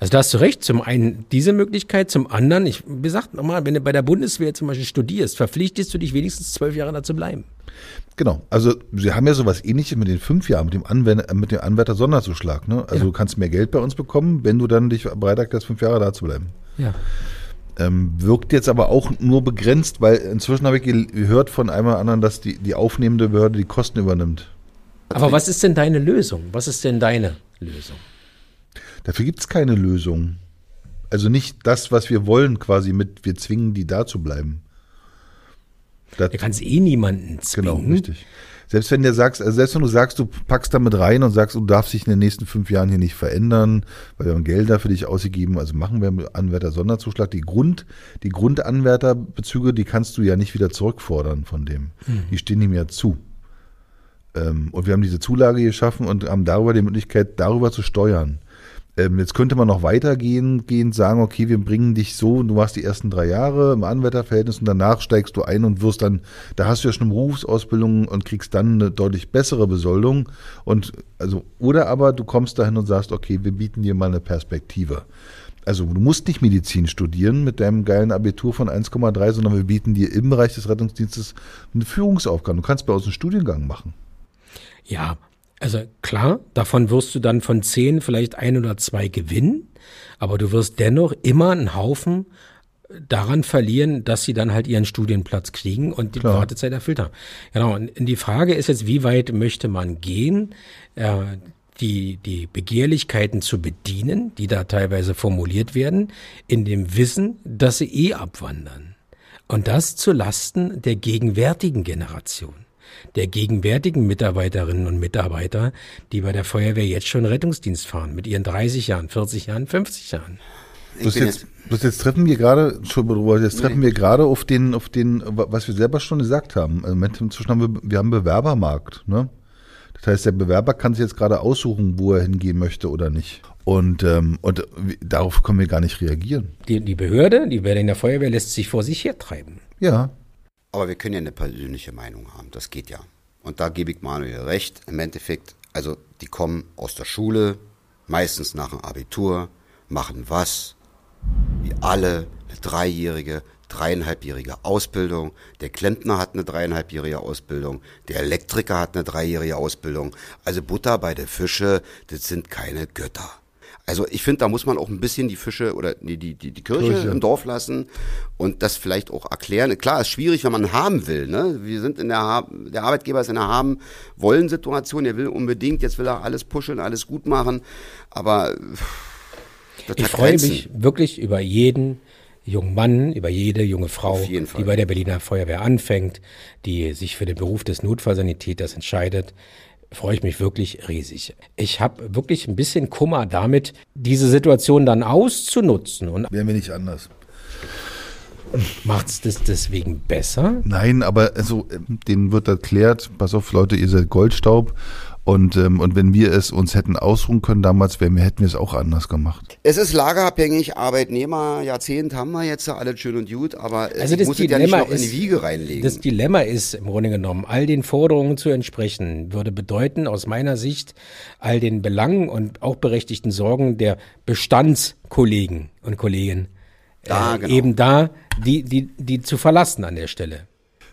Also da hast du recht. Zum einen diese Möglichkeit, zum anderen, ich gesagt nochmal, wenn du bei der Bundeswehr zum Beispiel studierst, verpflichtest du dich wenigstens zwölf Jahre da zu bleiben. Genau, also sie haben ja sowas ähnliches mit den fünf Jahren, mit dem, Anwender, mit dem Anwärter Sonderzuschlag. Ne? Also Ja. du kannst mehr Geld bei uns bekommen, wenn du dann dich bereit erklärst, fünf Jahre da zu bleiben. Ja. Ähm, wirkt jetzt aber auch nur begrenzt, weil inzwischen habe ich gehört von einem oder anderen, dass die, die aufnehmende Behörde die Kosten übernimmt. Aber was ist denn deine Lösung? Was ist denn deine Lösung? Dafür gibt es keine Lösung. Also nicht das, was wir wollen, quasi mit, wir zwingen die da zu bleiben. Das, Du kannst eh niemanden genau, zwingen. richtig. Selbst wenn der sagst, also selbst wenn du sagst, du packst damit rein und sagst, du darfst dich in den nächsten fünf Jahren hier nicht verändern, weil wir haben Gelder für dich ausgegeben, also machen wir mit Anwärter Sonderzuschlag. Die Grund, die Grundanwärterbezüge, die kannst du ja nicht wieder zurückfordern von dem. Die stehen ihm ja zu. Ähm, und wir haben diese Zulage geschaffen und haben darüber die Möglichkeit, darüber zu steuern. Ähm, jetzt könnte man noch weitergehen, gehen, sagen, okay, wir bringen dich so, du machst die ersten drei Jahre im Anwärterverhältnis und danach steigst du ein und wirst dann, da hast du ja schon eine Berufsausbildung und kriegst dann eine deutlich bessere Besoldung. Und also, oder aber du kommst dahin und sagst, okay, wir bieten dir mal eine Perspektive. Also du musst nicht Medizin studieren mit deinem geilen Abitur von 1,3, sondern wir bieten dir im Bereich des Rettungsdienstes eine Führungsaufgabe. Du kannst bei uns einen Studiengang machen. Ja, also klar, davon wirst du dann von zehn vielleicht ein oder zwei gewinnen, aber du wirst dennoch immer einen Haufen daran verlieren, dass sie dann halt ihren Studienplatz kriegen und die Klar. Wartezeit erfüllt haben. Genau, und die Frage ist jetzt, wie weit möchte man gehen, äh, die, die Begehrlichkeiten zu bedienen, die da teilweise formuliert werden, in dem Wissen, dass sie eh abwandern. Und das zu Lasten der gegenwärtigen Generation, der gegenwärtigen Mitarbeiterinnen und Mitarbeiter, die bei der Feuerwehr jetzt schon Rettungsdienst fahren, mit ihren 30 Jahren, 40 Jahren, 50 Jahren. Bloß jetzt, bloß jetzt treffen wir gerade, Entschuldigung, jetzt treffen wir gerade auf den, auf den, was wir selber schon gesagt haben. Im Moment inzwischen haben wir, wir haben einen Bewerbermarkt, ne? Das heißt, der Bewerber kann sich jetzt gerade aussuchen, wo er hingehen möchte oder nicht. Und, ähm, und darauf können wir gar nicht reagieren. Die, die Behörde, die Berliner Feuerwehr lässt sich vor sich hertreiben. Ja, Aber wir können ja eine persönliche Meinung haben, das geht ja. Und da gebe ich Manuel recht. Im Endeffekt, also die kommen aus der Schule, meistens nach dem Abitur, machen was, wie alle, eine Dreijährige, dreieinhalbjährige Ausbildung, der Klempner hat eine dreieinhalbjährige Ausbildung, der Elektriker hat eine dreijährige Ausbildung. Also Butter bei der Fische, das sind keine Götter. Also ich finde, da muss man auch ein bisschen die Fische oder die, die, die, die Kirche, Kirche. im Dorf lassen und das vielleicht auch erklären. Klar, ist schwierig, wenn man haben will. Ne? Wir sind in der, Haben- der Arbeitgeber ist in der Haben-Wollen-Situation. Er will unbedingt, jetzt will er alles pushen, alles gut machen. Aber Ich freue Grenzen. mich wirklich über jeden jungen Mann, über jede junge Frau, die bei der Berliner Feuerwehr anfängt, die sich für den Beruf des Notfallsanitäters entscheidet. Freue ich mich wirklich riesig. Ich habe wirklich ein bisschen Kummer damit, diese Situation dann auszunutzen und Wären wir nicht anders. macht es das deswegen besser? Nein, aber also, ähm, denen wird erklärt, pass auf Leute, ihr seid Goldstaub. Und, ähm, und wenn wir es uns hätten ausruhen können damals, wären wir, hätten wir es auch anders gemacht. Es ist lagerabhängig, Arbeitnehmer, Jahrzehnt haben wir jetzt alles schön und gut, aber äh, Also ich das muss es ja nicht Dilemma noch in die ist- Wiege reinlegen. Das Dilemma ist im Grunde genommen, all den Forderungen zu entsprechen, würde bedeuten, aus meiner Sicht, all den Belangen und auch berechtigten Sorgen der Bestandskollegen und Kolleginnen Da, äh, genau. eben da, die, die, die zu verlassen an der Stelle.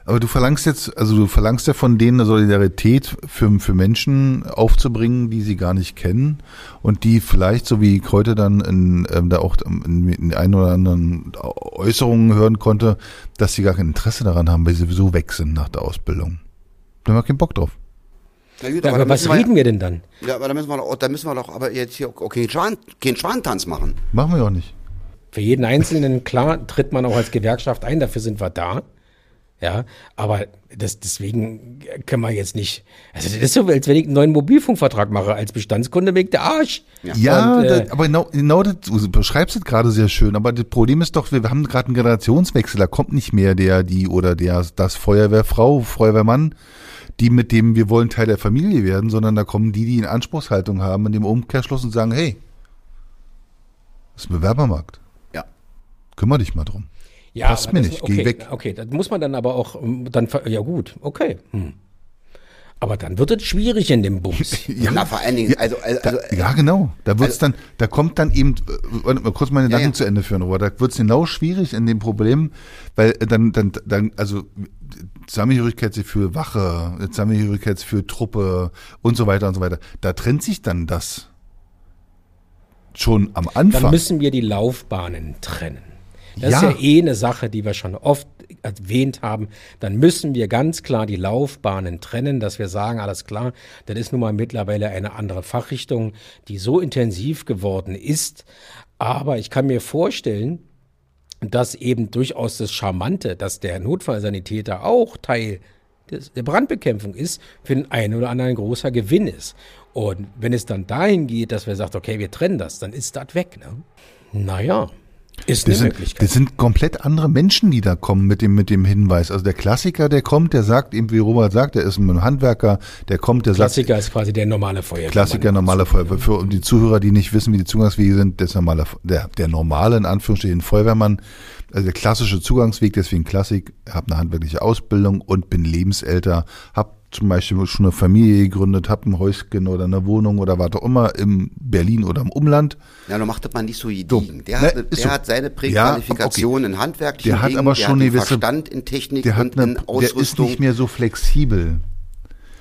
Aber du verlangst jetzt, also du verlangst ja von denen eine Solidarität für, für Menschen aufzubringen, die sie gar nicht kennen und die vielleicht, so wie ich heute dann in, ähm, da auch in, in ein oder anderen Äußerungen hören konnte, dass sie gar kein Interesse daran haben, weil sie sowieso weg sind nach der Ausbildung. Da haben wir keinen Bock drauf. Na gut, Ja, da aber was wir- reden wir denn dann? Ja, aber da müssen wir doch, da müssen wir doch aber jetzt hier keinen, Schwan, keinen Schwantanz machen. Machen wir auch nicht. Für jeden Einzelnen, klar, tritt man auch als Gewerkschaft ein, dafür sind wir da. Ja, aber das, deswegen können wir jetzt nicht, also das ist so, als wenn ich einen neuen Mobilfunkvertrag mache, als Bestandskunde wegen der Arsch. Ja, Und, äh, da, aber genau, genau das, du beschreibst es gerade sehr schön, aber das Problem ist doch, wir haben gerade einen Generationswechsel, da kommt nicht mehr der, die oder der, das Feuerwehrfrau, Feuerwehrmann, die mit dem wir wollen Teil der Familie werden, sondern da kommen die, die eine Anspruchshaltung haben in dem Umkehrschluss und sagen, hey, das ist ein Bewerbermarkt, Ja. kümmere dich mal drum. Ja, Passt mir das- nicht, okay, geh weg. Okay, das muss man dann aber auch ähm, dann ja gut, okay. Hm. Aber dann wird es schwierig in dem Bums. Ja. Na, vor allen Dingen, also, also, Da, also ja, genau. Da wird's dann, da kommt dann eben, äh, warte mal kurz meine Gedanken ja. zu Ende führen, aber da wird's genau schwierig in dem Problem, weil äh, dann, dann, dann, also Zusammengehörigkeitsgefühl Wache, Zusammengehörigkeitsgefühl Truppe und so weiter und so weiter. Da trennt sich dann das schon am Dann Anfang. müssen wir die Laufbahnen trennen. Das Ja. ist ja eh eine Sache, die wir schon oft erwähnt haben. Dann müssen wir ganz klar die Laufbahnen trennen, dass wir sagen, alles klar, das ist nun mal mittlerweile eine andere Fachrichtung, die so intensiv geworden ist. Aber ich kann mir vorstellen, dass eben durchaus das Charmante, dass der Notfallsanitäter auch Teil der Brandbekämpfung ist, für den einen oder anderen ein großer Gewinn ist. Und wenn es dann dahin geht, dass wir sagt, okay, wir trennen das, dann ist das weg. Ne? Naja, ist eine Das sind, Möglichkeit. das sind komplett andere Menschen, die da kommen mit dem, mit dem Hinweis. Also der Klassiker, der kommt, der sagt eben, wie Robert sagt, der ist ein Handwerker, der kommt, der sagt, Klassiker ist quasi der normale Feuerwehrmann. Klassiker, normale Feuerwehr. Für die Zuhörer, die nicht wissen, wie die Zugangswege sind, das normale, der, der normale, in Anführungsstrichen, Feuerwehrmann, also der klassische Zugangsweg, deswegen Klassik, habe eine handwerkliche Ausbildung und bin lebensälter, habe zum Beispiel schon eine Familie gegründet, habe ein Häuschen oder eine Wohnung oder was auch immer in Berlin oder im Umland. ja, du macht das mal nicht so gediegen. Der, Ne, hat, der so. hat seine Ja, Präqualifikation in handwerklichen Der hat Dingen, aber der schon hat den gewisse- Verstand in Technik Der und hat eine, in der ist Ausrüstung. nicht mehr so flexibel.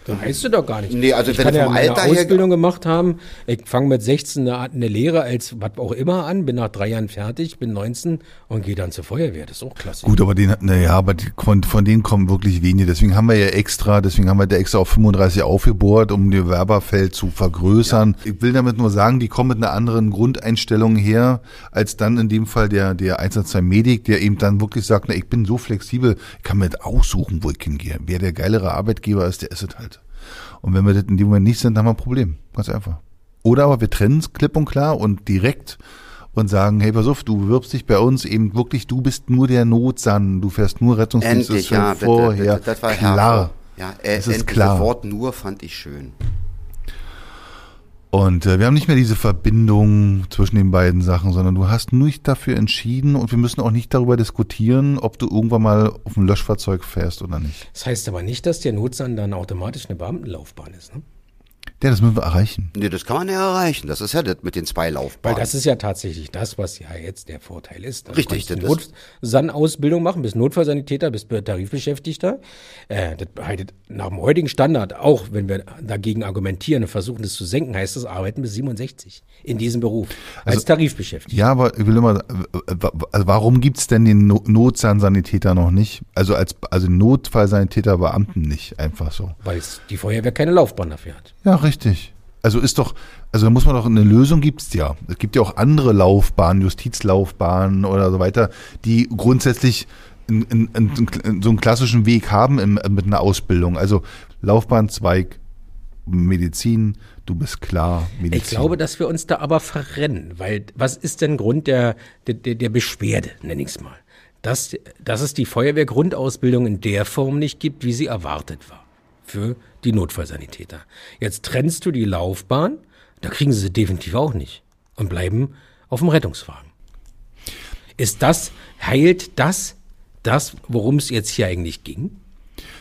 Das heißt du doch gar nicht. Nee, also ich wenn kann du ja vom meine Alter her- Ausbildung gemacht haben. Ich fange mit 16 eine, eine Lehre als was auch immer an, bin nach drei Jahren fertig, bin 19 und gehe dann zur Feuerwehr. Das ist auch klasse. Gut, aber den, naja, aber die, von, von denen kommen wirklich wenige. Deswegen haben wir ja extra, deswegen haben wir da extra auf 35 aufgebohrt, um die Bewerberfeld zu vergrößern. Ich will damit nur sagen, die kommen mit einer anderen Grundeinstellung her, als dann in dem Fall der, der 112 Medik, der eben dann wirklich sagt, na, ich bin so flexibel, ich kann mir das aussuchen, wo ich hingehe. Wer der geilere Arbeitgeber ist, der ist es halt. Und wenn wir das in dem Moment nicht sind, haben wir ein Problem. Ganz einfach. Oder aber wir trennen es klipp und klar und direkt und sagen, hey, pass auf, du bewirbst dich bei uns eben wirklich, du bist nur der Notsan, du fährst nur Rettungsdienst Endlich, das ja, vorher. bitte, das war klar. Ja, äh, Es ist klar. Das Wort nur fand ich schön. Und äh, wir haben nicht mehr diese Verbindung zwischen den beiden Sachen, sondern du hast nicht dafür entschieden und wir müssen auch nicht darüber diskutieren, ob du irgendwann mal auf ein Löschfahrzeug fährst oder nicht. Das heißt aber nicht, dass der Notsan dann automatisch eine Beamtenlaufbahn ist. Ne? Ja, das müssen wir erreichen. Nee, das kann man ja erreichen. Das ist ja das mit den zwei Weil Laufbahnen. das ist ja tatsächlich das, was ja jetzt der Vorteil ist. Also Richtig, Du das kannst Notsan-Ausbildung machen, bist Notfallsanitäter, bist Tarifbeschäftigter. Äh, das heißt, nach dem heutigen Standard, auch wenn wir dagegen argumentieren und versuchen, das zu senken, heißt das Arbeiten bis 67 in diesem Beruf als Tarifbeschäftigter. Ja, aber ich will immer, also warum gibt's denn den No- noch nicht? Also als also Notfallsanitäter Beamten nicht, einfach so. Weil es die Feuerwehr keine Laufbahn dafür hat. Ja, richtig. Also ist doch, also da muss man doch eine Lösung gibt's ja. Es gibt ja auch andere Laufbahnen, Justizlaufbahnen oder so weiter, die grundsätzlich in, in, in, so einen klassischen Weg haben im, mit einer Ausbildung. Also Laufbahnzweig, Medizin, du bist klar, Medizin. Ich glaube, dass wir uns da aber verrennen, weil was ist denn Grund der, der, der der Beschwerde, nenne ich es mal? Dass, dass es die Feuerwehrgrundausbildung in der Form nicht gibt, wie sie erwartet war für die Notfallsanitäter. Jetzt trennst du die Laufbahn, da kriegen sie sie definitiv auch nicht und bleiben auf dem Rettungswagen. Ist das, heilt das, das, worum es jetzt hier eigentlich ging?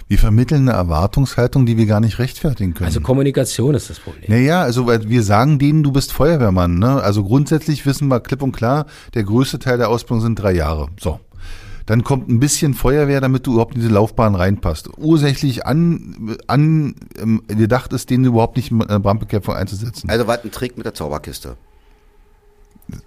Wir vermitteln eine Erwartungshaltung, die wir gar nicht rechtfertigen können. Also Kommunikation ist das Problem. Naja, also wir sagen denen, du bist Feuerwehrmann. Ne? Also grundsätzlich wissen wir klipp und klar, der größte Teil der Ausbildung sind drei Jahre. So. Dann kommt ein bisschen Feuerwehr, damit du überhaupt in diese Laufbahn reinpasst. Ursächlich an, an ähm, gedacht ist, den überhaupt nicht in eine Brandbekämpfung einzusetzen. also war ein Trick mit der Zauberkiste.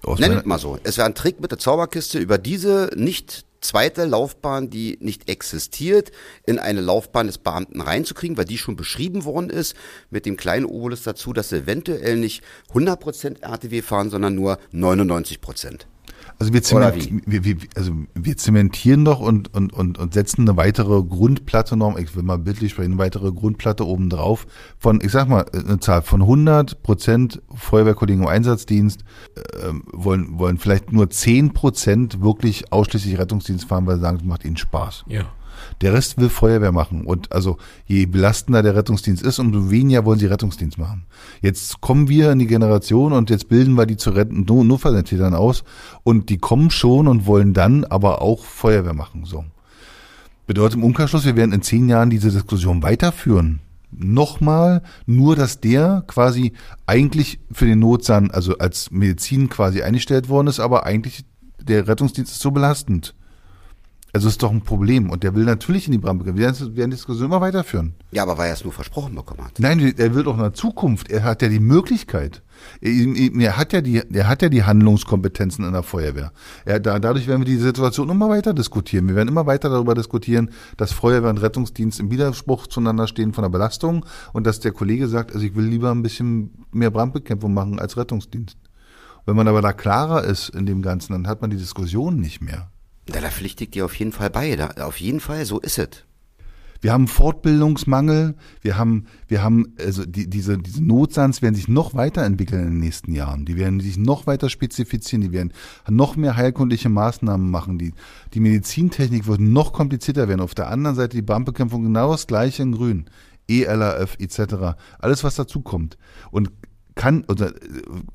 Aus Nenn es mal so. Es war ein Trick mit der Zauberkiste über diese nicht zweite Laufbahn, die nicht existiert, in eine Laufbahn des Beamten reinzukriegen, weil die schon beschrieben worden ist, mit dem kleinen Obolus dazu, dass sie eventuell nicht 100% RTW fahren, sondern nur 99%. Also wir, Oder zementi wir, wir, also wir zementieren doch und, und, und, und setzen eine weitere Grundplatte noch, ich will mal bildlich sprechen, eine weitere Grundplatte oben drauf von, ich sag mal, eine Zahl von 100 Prozent Feuerwehrkollegen im Einsatzdienst ähm, wollen, wollen vielleicht nur 10 Prozent wirklich ausschließlich Rettungsdienst fahren, weil sie sagen, es macht ihnen Spaß. Ja. Der Rest will Feuerwehr machen. Und also je belastender der Rettungsdienst ist, umso weniger wollen sie Rettungsdienst machen. Jetzt kommen wir in die Generation und jetzt bilden wir die zu Retten Notfallsanitätern aus und die kommen schon und wollen dann aber auch Feuerwehr machen. So. Bedeutet im Umkehrschluss, wir werden in zehn Jahren diese Diskussion weiterführen. Nochmal, nur dass der quasi eigentlich für den Notsan, also als Medizin quasi eingestellt worden ist, aber eigentlich der Rettungsdienst ist so belastend. Also ist doch ein Problem. Und der will natürlich in die Brandbekämpfung. Wir werden die Diskussion immer weiterführen. Ja, aber weil er es nur versprochen bekommen hat. Nein, er will doch in der Zukunft. Er hat ja die Möglichkeit. Er, er hat ja die, er hat ja die Handlungskompetenzen in der Feuerwehr. Er, da, dadurch werden wir die Situation immer weiter diskutieren. Wir werden immer weiter darüber diskutieren, dass Feuerwehr und Rettungsdienst im Widerspruch zueinander stehen von der Belastung und dass der Kollege sagt, also ich will lieber ein bisschen mehr Brandbekämpfung machen als Rettungsdienst. Wenn man aber da klarer ist in dem Ganzen, dann hat man die Diskussion nicht mehr. Da, da pflichte ich dir auf jeden Fall bei. Da, auf jeden Fall, so ist es. Wir haben Fortbildungsmangel, wir haben, wir haben, also die, diese, diese Notsans werden sich noch weiterentwickeln in den nächsten Jahren. Die werden sich noch weiter spezifizieren, die werden noch mehr heilkundliche Maßnahmen machen. Die, die Medizintechnik wird noch komplizierter werden. Auf der anderen Seite die Brandbekämpfung genau das gleiche in Grün. ELRF etc. Alles, was dazu kommt. Und kann, oder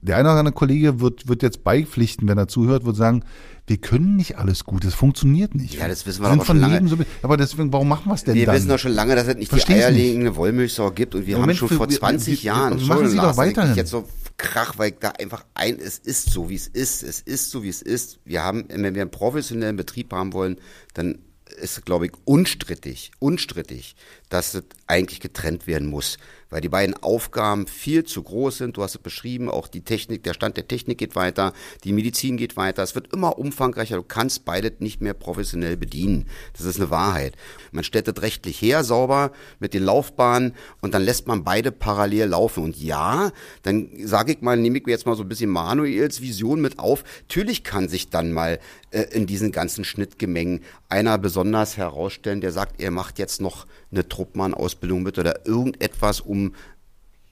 der eine oder andere Kollege wird, wird jetzt beipflichten, wenn er zuhört, wird sagen, wir können nicht alles gut, es funktioniert nicht. Ja, das wissen wir sind aber von schon lange. So, aber deswegen, warum machen wir es denn Wir dann? wissen doch schon lange, dass es nicht Versteh's die eierlegende Wollmilchsau gibt und wir Moment, haben schon für- vor wir- 20 wir- Jahren, wir machen Sie doch weiterhin. jetzt so krach, weil ich da einfach ein, es ist so, wie es ist, es ist so, wie es ist. Wir haben, wenn wir einen professionellen Betrieb haben wollen, dann ist, glaube ich, unstrittig, unstrittig, dass es eigentlich getrennt werden muss, weil die beiden Aufgaben viel zu groß sind. Du hast es beschrieben, auch die Technik, der Stand der Technik geht weiter, die Medizin geht weiter. Es wird immer umfangreicher. Du kannst beide nicht mehr professionell bedienen. Das ist eine Wahrheit. Man stellt rechtlich her, sauber mit den Laufbahnen und dann lässt man beide parallel laufen. Und ja, dann sage ich mal, nehme ich mir jetzt mal so ein bisschen Manuels Vision mit auf. Natürlich kann sich dann mal äh, in diesen ganzen Schnittgemengen einer besonders herausstellen, der sagt, er macht jetzt noch eine Truppmann-Ausbildung mit oder irgendetwas, um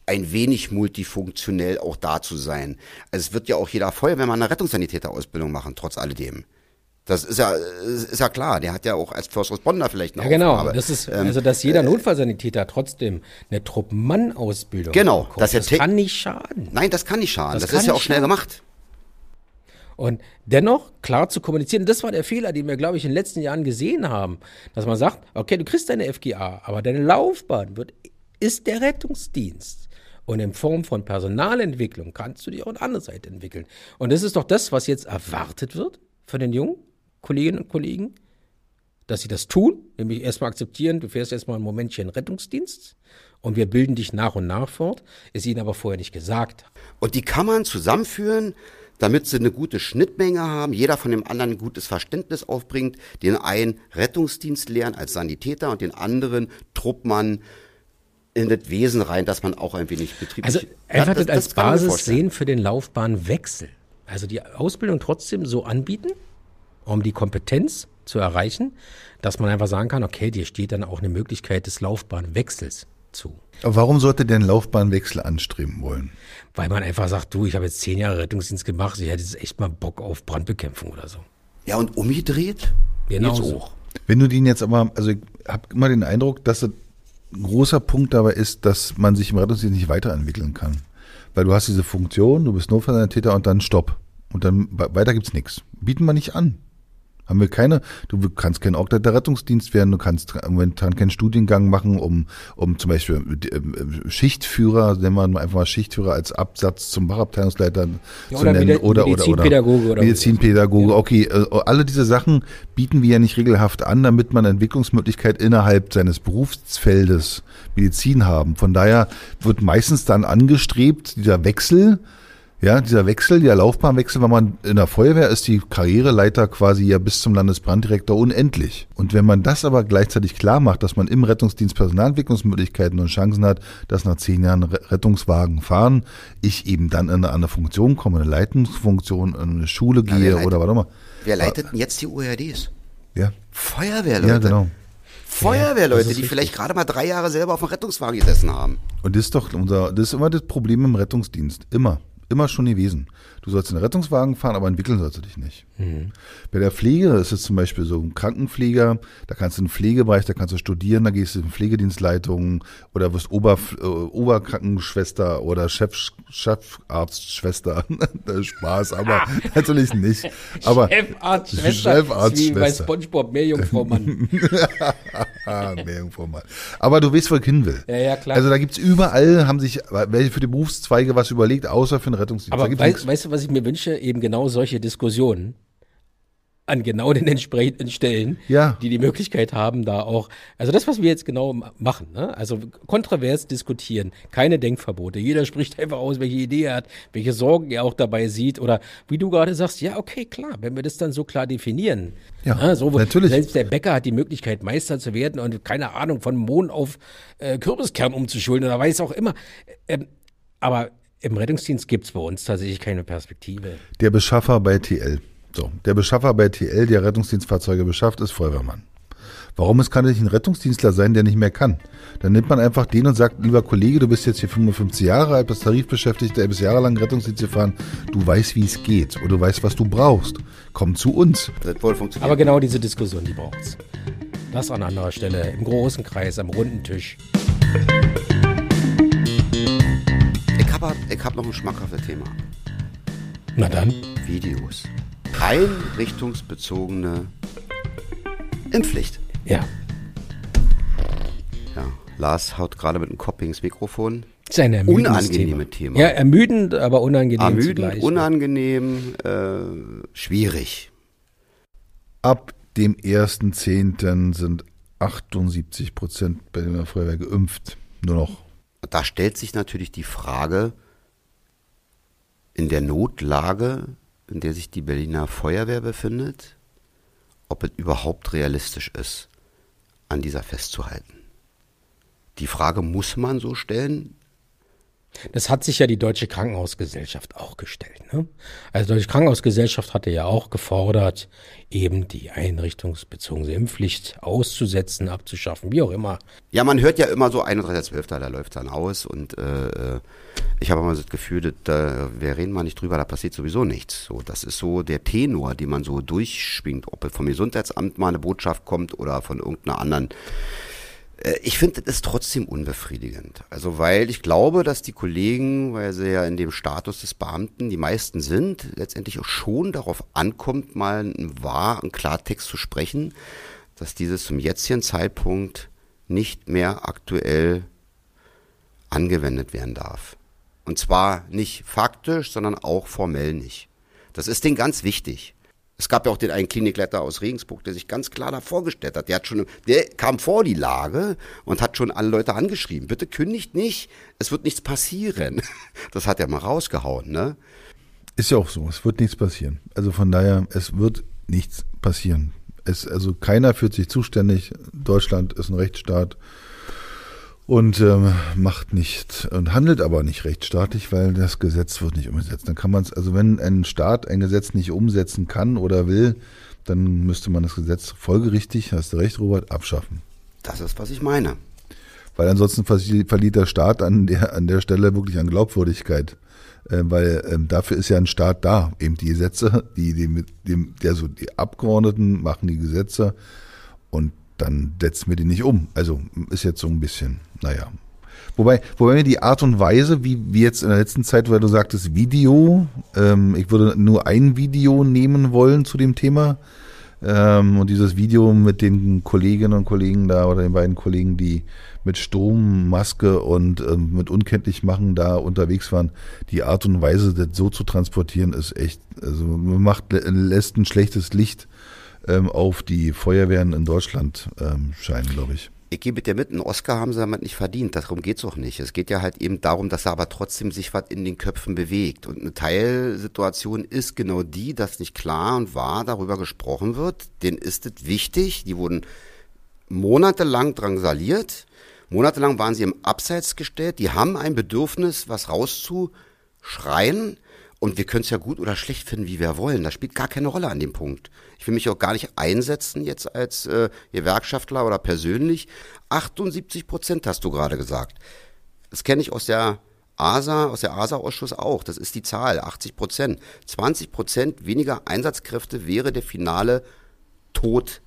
ein wenig multifunktionell auch da zu sein. Also es wird ja auch jeder Feuerwehrmann eine Rettungssanitäter-Ausbildung machen, trotz alledem. Das ist ja, ist ja klar. Der hat ja auch als First Responder vielleicht eine Ja, genau. Aufgabe. Das ist, Ähm, also, dass jeder Notfallsanitäter trotzdem eine Truppmann-Ausbildung Genau, bekommt, das te- kann nicht schaden. Nein, das kann nicht schaden. Das Das, ist ja auch schnell schaden. gemacht. Und dennoch klar zu kommunizieren, das war der Fehler, den wir, glaube ich, in den letzten Jahren gesehen haben, dass man sagt, okay, du kriegst deine FGA, aber deine Laufbahn wird, ist der Rettungsdienst. Und in Form von Personalentwicklung kannst du dich auch an andere Seite entwickeln. Und das ist doch das, was jetzt erwartet wird von den jungen Kolleginnen und Kollegen, dass sie das tun, nämlich erstmal akzeptieren, du fährst erstmal ein Momentchen Rettungsdienst und wir bilden dich nach und nach fort, ist ihnen aber vorher nicht gesagt. Und die kann man zusammenführen, damit sie eine gute Schnittmenge haben, jeder von dem anderen ein gutes Verständnis aufbringt, den einen Rettungsdienst lernen als Sanitäter und den anderen Truppmann in das Wesen rein, dass man auch ein wenig betrieblich... Also einfach Ja, das, als mir Basis sehen für den Laufbahnwechsel. Also die Ausbildung trotzdem so anbieten, um die Kompetenz zu erreichen, dass man einfach sagen kann, okay, dir steht dann auch eine Möglichkeit des Laufbahnwechsels zu. Aber warum sollte der einen Laufbahnwechsel anstreben wollen? Weil man einfach sagt, du, ich habe jetzt zehn Jahre Rettungsdienst gemacht, ich hätte jetzt echt mal Bock auf Brandbekämpfung oder so. Ja, und umgedreht? Genau Geht's so. auch. Wenn du den jetzt aber, also ich habe immer den Eindruck, dass es ein großer Punkt dabei ist, dass man sich im Rettungsdienst nicht weiterentwickeln kann. Weil du hast diese Funktion, du bist Notfallsanitäter und dann Stopp. Und dann we- weiter gibt's nichts. Bieten wir nicht an. Haben wir keine, du kannst kein der Rettungsdienst werden, du kannst momentan keinen Studiengang machen, um, um zum Beispiel äh, Schichtführer, nennen wir einfach mal Schichtführer als Absatz zum Fachabteilungsleiter Ja, zu nennen. Medi- Oder, oder, oder. Medizinpädagoge oder Medizinpädagoge, okay. äh, Alle diese Sachen bieten wir ja nicht regelhaft an, damit man Entwicklungsmöglichkeit innerhalb seines Berufsfeldes Medizin haben. Von daher wird meistens dann angestrebt, dieser Wechsel, ja, dieser Wechsel, der Laufbahnwechsel, wenn man in der Feuerwehr ist, die Karriereleiter quasi ja bis zum Landesbranddirektor unendlich. Und wenn man das aber gleichzeitig klar macht, dass man im Rettungsdienst Personalentwicklungsmöglichkeiten und Chancen hat, dass nach zehn Jahren Re- Rettungswagen fahren, ich eben dann in eine andere Funktion komme, eine Leitungsfunktion, in eine Schule wer gehe leitet- oder was auch immer. Wer leitet denn jetzt die ORDs? Ja, Feuerwehrleute. ja, genau. Feuerwehrleute, die vielleicht gerade mal drei Jahre selber auf dem Rettungswagen gesessen haben. Und das ist doch unser, das ist immer das Problem im Rettungsdienst. Immer. Immer schon gewesen. Du sollst einen Rettungswagen fahren, aber entwickeln sollst du dich nicht. Bei der Pflege ist es zum Beispiel so ein Krankenpfleger, da kannst du einen Pflegebereich, da kannst du studieren, da gehst du in Pflegedienstleitung oder wirst Ober, äh, Oberkrankenschwester oder Chef, Chefarztschwester. das ist Spaß, aber natürlich nicht. Aber Chefarzt, Das ist Schwester, Chefarzt, ist wie bei. Spongebob, Meerjungfrau Mann. Meerjungfrau mal. Aber du weißt, wo ich hin will. Ja, ja, klar. Also da gibt's überall, haben sich welche für die Berufszweige was überlegt, außer für den Rettungsdienst. Aber gibt's wei nichts. weißt du, was ich mir wünsche? Eben genau solche Diskussionen an genau den entsprechenden Stellen, Ja. die die Möglichkeit haben, da auch, also das, was wir jetzt genau ma- machen, ne? also kontrovers diskutieren, keine Denkverbote, jeder spricht einfach aus, welche Idee er hat, welche Sorgen er auch dabei sieht oder wie du gerade sagst, ja, okay, klar, wenn wir das dann so klar definieren. Ja, ne? so, natürlich. Selbst der Bäcker hat die Möglichkeit, Meister zu werden und keine Ahnung, von Mohn auf äh, Kürbiskern umzuschulen oder weiß auch immer. Ähm, aber im Rettungsdienst gibt's bei uns tatsächlich keine Perspektive. Der Beschaffer bei TL. So, der Beschaffer bei TL, der Rettungsdienstfahrzeuge beschafft, ist Feuerwehrmann. Warum es kann nicht ein Rettungsdienstler sein, der nicht mehr kann? Dann nimmt man einfach den und sagt, lieber Kollege, du bist jetzt hier 55 Jahre alt, bist Tarifbeschäftigter, bist jahrelang Rettungsdienst gefahren, du weißt, wie es geht und du weißt, was du brauchst. Komm zu uns. Das wohl funktioniert. Aber genau diese Diskussion, die braucht's. Das an anderer Stelle, im großen Kreis, am runden Tisch. Ich habe ich hab noch ein schmackhaftes Thema. Na dann. Videos. Einrichtungsbezogene Impfpflicht. Ja. Ja, Lars haut gerade mit dem Kopf ins Mikrofon. Das ist ein ermüdendes Unangenehme Thema. Ja, ermüdend, aber unangenehm Ermüdend, zugleich. unangenehm, äh, schwierig. Ab dem 1.10. sind 78 Prozent bei der Feuerwehr geimpft. Nur noch. Da stellt sich natürlich die Frage, in der Notlage, in der sich die Berliner Feuerwehr befindet, ob es überhaupt realistisch ist, an dieser festzuhalten. Die Frage muss man so stellen. Das hat sich ja die Deutsche Krankenhausgesellschaft auch gestellt. Ne? Also die Deutsche Krankenhausgesellschaft hatte ja auch gefordert, eben die einrichtungsbezogene Impfpflicht auszusetzen, abzuschaffen, wie auch immer. Ja, man hört ja immer so 31.12., da läuft dann aus und äh, äh, ich habe immer das Gefühl, da, wir reden mal nicht drüber, da passiert sowieso nichts. So, das ist so der Tenor, den man so durchschwingt, ob vom Gesundheitsamt mal eine Botschaft kommt oder von irgendeiner anderen ich finde, das trotzdem unbefriedigend. Also, weil ich glaube, dass die Kollegen, weil sie ja in dem Status des Beamten die meisten sind, letztendlich auch schon darauf ankommt, mal einen wahr, einen Klartext zu sprechen, dass dieses zum jetzigen Zeitpunkt nicht mehr aktuell angewendet werden darf. Und zwar nicht faktisch, sondern auch formell nicht. Das ist denen ganz wichtig. Es gab ja auch den einen Klinikleiter aus Regensburg, der sich ganz klar da vorgestellt hat. Der hat schon, der kam vor die Lage und hat schon alle Leute angeschrieben. Bitte kündigt nicht, es wird nichts passieren. Das hat er mal rausgehauen, ne? Ist ja auch so, es wird nichts passieren. Also von daher, es wird nichts passieren. Es, also keiner fühlt sich zuständig. Deutschland ist ein Rechtsstaat und ähm, macht nicht und handelt aber nicht rechtsstaatlich, weil das Gesetz wird nicht umgesetzt. Dann kann man es, also wenn ein Staat ein Gesetz nicht umsetzen kann oder will, dann müsste man das Gesetz folgerichtig, hast du recht, Robert, abschaffen. Das ist, was ich meine. Weil ansonsten verliert der Staat an der, an der Stelle wirklich an Glaubwürdigkeit. Äh, weil ähm, dafür ist ja ein Staat da. Eben die Gesetze, die, die mit dem, der so die Abgeordneten machen die Gesetze und dann setzen wir die nicht um. Also ist jetzt so ein bisschen, naja. Wobei, wobei mir die Art und Weise, wie, wie jetzt in der letzten Zeit, weil du sagtest Video, ähm, ich würde nur ein Video nehmen wollen zu dem Thema. Ähm, und dieses Video mit den Kolleginnen und Kollegen da oder den beiden Kollegen, die mit Strommaske und ähm, mit unkenntlich machen da unterwegs waren, die Art und Weise, das so zu transportieren, ist echt, also macht, lässt ein schlechtes Licht ähm, auf die Feuerwehren in Deutschland ähm, scheinen, glaube ich. Ich mit dir mit, einen Oscar haben sie damit nicht verdient, darum geht's auch nicht. Es geht ja halt eben darum, dass da aber trotzdem sich was in den Köpfen bewegt. Und eine Teilsituation ist genau die, dass nicht klar und wahr darüber gesprochen wird. Denen ist es wichtig, die wurden monatelang drangsaliert, monatelang waren sie im Abseits gestellt, die haben ein Bedürfnis, was rauszuschreien. Und wir können es ja gut oder schlecht finden, wie wir wollen. Das spielt gar keine Rolle an dem Punkt. Ich will mich auch gar nicht einsetzen jetzt als äh, Gewerkschaftler oder persönlich. 78 Prozent hast du gerade gesagt. Das kenne ich aus der ASA, aus der ASA-Ausschuss auch. Das ist die Zahl, 80 Prozent. 20 Prozent weniger Einsatzkräfte wäre der finale Tod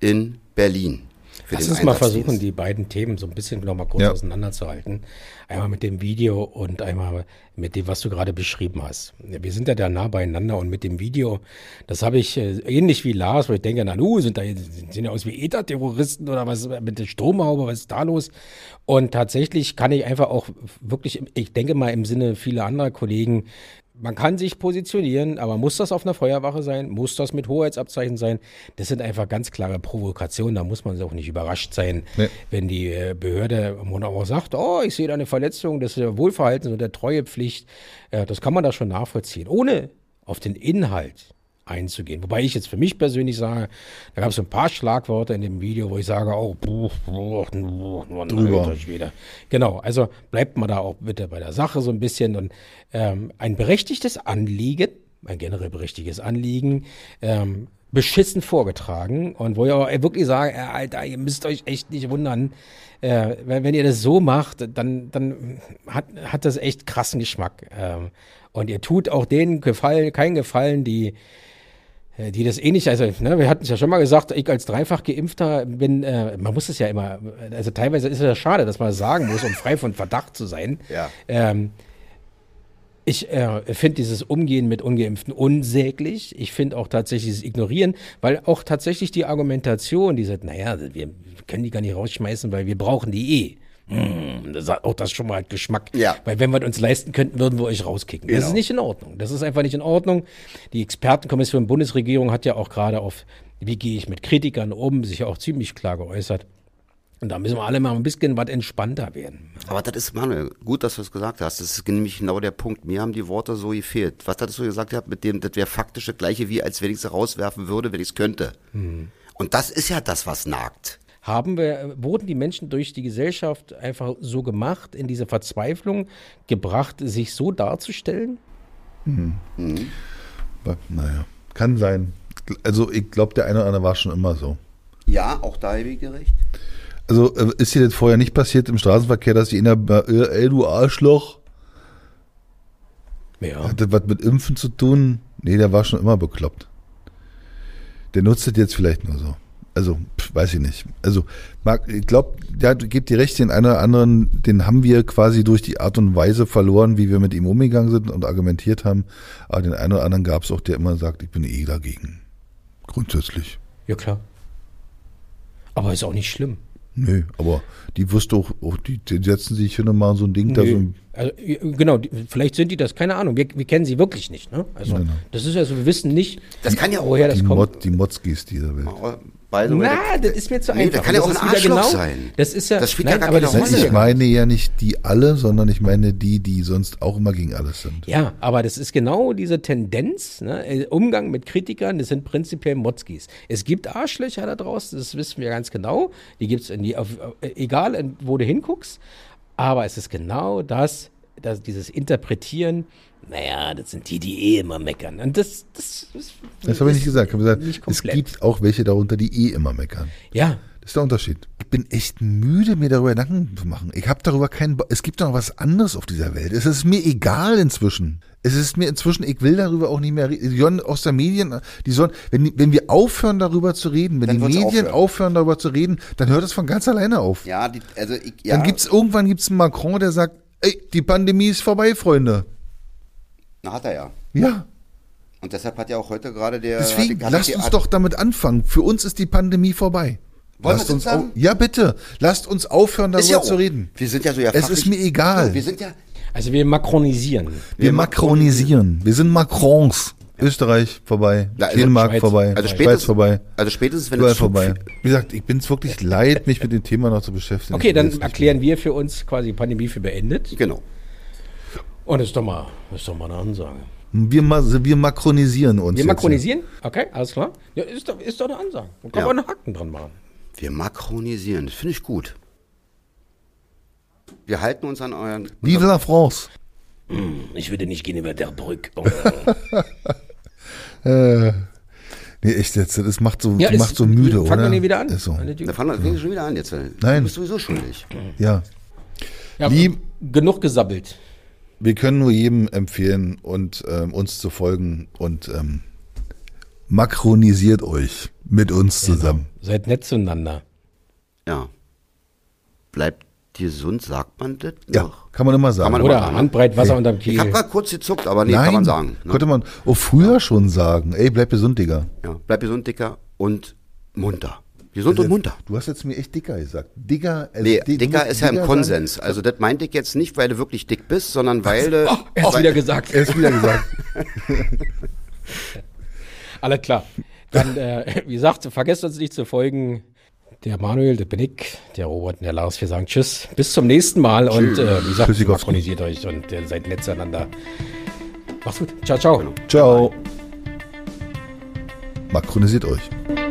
in Berlin. Lass uns mal versuchen, die beiden Themen so ein bisschen noch mal kurz ja. auseinanderzuhalten. Einmal mit dem Video und einmal mit dem, was du gerade beschrieben hast. Wir sind ja da nah beieinander und mit dem Video, das habe ich äh, ähnlich wie Lars, wo ich denke, na nu, sind da sind ja aus wie ETA-Terroristen oder was mit der Stromhaube, was ist da los? Und tatsächlich kann ich einfach auch wirklich, ich denke mal im Sinne vieler anderer Kollegen, man kann sich positionieren, aber muss das auf einer Feuerwache sein? Muss das mit Hoheitsabzeichen sein? Das sind einfach ganz klare Provokationen. Da muss man auch nicht überrascht sein, nee. wenn die äh, Behörde auch sagt, oh, ich sehe da eine Verletzung des Wohlverhaltens und der Treuepflicht. Das kann man da schon nachvollziehen, ohne auf den Inhalt einzugehen. Wobei ich jetzt für mich persönlich sage, da gab es ein paar Schlagworte in dem Video, wo ich sage, oh, buh, buh, buh, drüber. Genau, also bleibt mal da auch bitte bei der Sache so ein bisschen. Und ähm, ein berechtigtes Anliegen, ein generell berechtigtes Anliegen, ähm, beschissen vorgetragen und wo ich auch wirklich sage, äh, Alter, ihr müsst euch echt nicht wundern, äh, wenn, wenn, ihr das so macht, dann, dann hat, hat das echt krassen Geschmack. Ähm, und ihr tut auch denen Gefallen, keinen Gefallen, die die das ähnlich, also ne, wir hatten es ja schon mal gesagt, ich als dreifach geimpfter bin, äh, man muss es ja immer, also teilweise ist es ja schade, dass man das sagen muss, um frei von Verdacht zu sein. Ja. Ähm, ich äh, finde dieses Umgehen mit Ungeimpften unsäglich. Ich finde auch tatsächlich das Ignorieren, weil auch tatsächlich die Argumentation, die sagt, naja, wir können die gar nicht rausschmeißen, weil wir brauchen die eh. Mmh, das hat auch das schon mal halt Geschmack. Ja. Weil wenn wir uns leisten könnten, würden wir euch rauskicken. Genau. Das ist nicht in Ordnung. Das ist einfach nicht in Ordnung. Die Expertenkommission Bundesregierung hat ja auch gerade auf, wie gehe ich mit Kritikern um, sich ja auch ziemlich klar geäußert. Und da müssen wir alle mal ein bisschen was entspannter werden. Aber das ist, Manuel, gut, dass du es gesagt hast. Das ist nämlich genau der Punkt. Mir haben die Worte so gefehlt. Was hattest du gesagt gehabt mit dem, das wäre faktisch das gleiche, wie als wenn ich es rauswerfen würde, wenn ich es könnte. Hm. Und das ist ja das, was nagt haben wir, wurden die Menschen durch die Gesellschaft einfach so gemacht, in diese Verzweiflung gebracht, sich so darzustellen? Mhm. Mhm. Naja, kann sein. Also ich glaube, der eine oder andere war schon immer so. Ja, auch da habe ich gerecht. Also äh, ist dir das vorher nicht passiert im Straßenverkehr, dass die in der, äh, ey du Arschloch? Ja. Hat das was mit Impfen zu tun? Nee, der war schon immer bekloppt. Der nutzt das jetzt vielleicht nur so. Also, pf, weiß ich nicht. Also, Marc, ich glaube, ja, du gibst dir recht, den einen oder anderen, den haben wir quasi durch die Art und Weise verloren, wie wir mit ihm umgegangen sind und argumentiert haben. Aber den einen oder anderen gab es auch, der immer sagt, ich bin eh dagegen. Grundsätzlich. Ja, klar. Aber ist auch nicht schlimm. Nö, aber die wirst du auch, auch die, die setzen sich hin und machen so ein Ding da so. Nö. ein- Also, genau, die, vielleicht sind die das, keine Ahnung. Wir, wir kennen sie wirklich nicht. Ne? Also, Nein, nein. das ist ja so, wir wissen nicht, Das kann ja auch woher das Die, kommt. Mod, die Motzkis dieser Welt. By the way, Na, der- das ist mir zu nee, einfach. Das kann ja auch ein Arschloch genau- sein. Das ist ja, Das spielt ja gar aber keine das Nein, ist Rolle. ich meine ja nicht die alle, sondern ich meine die, die sonst auch immer gegen alles sind. Ja, aber das ist genau diese Tendenz, ne? äh, Umgang mit Kritikern, das sind prinzipiell Motzkis. Es gibt Arschlöcher da draußen, das wissen wir ganz genau. Die gibt's in die, auf, äh, egal wo du hinguckst. Aber es ist genau das, das dieses Interpretieren, naja, das sind die, die eh immer meckern. Und das, das, das, Das habe ich nicht gesagt. Ich habe gesagt, nicht es gibt auch welche darunter, die eh immer meckern. Ja, Das ist der Unterschied. Ich bin echt müde, mir darüber Gedanken zu machen. Ich habe darüber keinen. Bo es gibt doch noch was anderes auf dieser Welt. Es ist mir egal inzwischen. Es ist mir inzwischen, ich will darüber auch nicht mehr reden. Die sollen aus der Medien, die sollen, wenn, wenn wir aufhören darüber zu reden, wenn Dann die Medien aufhören. aufhören darüber zu reden, dann hört es von ganz alleine auf. Ja, die, also ich, ja. Dann gibt's irgendwann gibt's einen Macron, der sagt, ey, die Pandemie ist vorbei, Freunde. Na, hat er ja. Ja, Und deshalb hat ja auch heute gerade der. deswegen, hat, hat lasst uns doch damit anfangen. Für uns ist die Pandemie vorbei. Wollen wir lasst das uns sagen? ja, bitte. Lasst uns aufhören, Ist darüber ja zu reden. Wir sind ja so ja Es ist mir egal. So, wir sind ja. also wir makronisieren. Wir Wir makronisieren. Wir sind Macrons. Österreich vorbei, Ja, also Dänemark Schweiz. vorbei, Also Schweiz spätestens, vorbei, Also spätestens, wenn es vorbei. Wie gesagt, ich bin es wirklich leid, mich mit dem Thema noch zu beschäftigen. Okay, dann jetzt erklären wir für uns quasi Pandemie für beendet. Genau. Und das ist doch mal, das ist doch mal eine Ansage. Wir, ma- wir makronisieren uns. Wir jetzt. makronisieren? Okay, alles klar. Ja, ist doch, ist doch eine Ansage. Da kann Ja. man einen Haken dran machen. Wir makronisieren. Das finde ich gut. Wir halten uns an euren. Vive la France. Ich würde nicht gehen über der Brücke. Äh, nee, echt jetzt, das macht so, Ja, das ist- macht so müde, fangen oder? wir nie wieder an. Ist so. Da fangen wir schon wieder an jetzt. Nein. Du bist sowieso schuldig. Ja. Ja, Lieb- genug gesabbelt. Wir können nur jedem empfehlen und ähm, uns zu folgen und ähm, makronisiert euch mit uns zusammen. Seid nett zueinander. Ja. Bleibt gesund, sagt man das Ja, noch? kann man immer sagen. Man Oder sagen, ne? Handbreit Wasser unterm Ich Kiel. habe gerade kurz gezuckt, aber nee, Nein, kann man sagen. Ne? Könnte man auch früher schon sagen. Ey, bleib gesund, Digga. Ja, bleib gesund, dicker und munter. Gesund und munter. Du hast jetzt mir echt dicker gesagt. Digger, äh, Nee, di- du dicker ist ja im Digger Konsens. Also das meinte ich jetzt nicht, weil du wirklich dick bist, sondern weil du... Oh, er weil- wieder gesagt. Er ist wieder gesagt. Alles klar. Dann, äh, wie gesagt, vergesst uns nicht zu folgen. Der Manuel, der bin ich, der Robert und der Lars. Wir sagen Tschüss. Bis zum nächsten Mal. Und äh, wie gesagt, synchronisiert euch und äh, seid nett zueinander. Macht's gut. Ciao, ciao. Ciao. Makronisiert euch.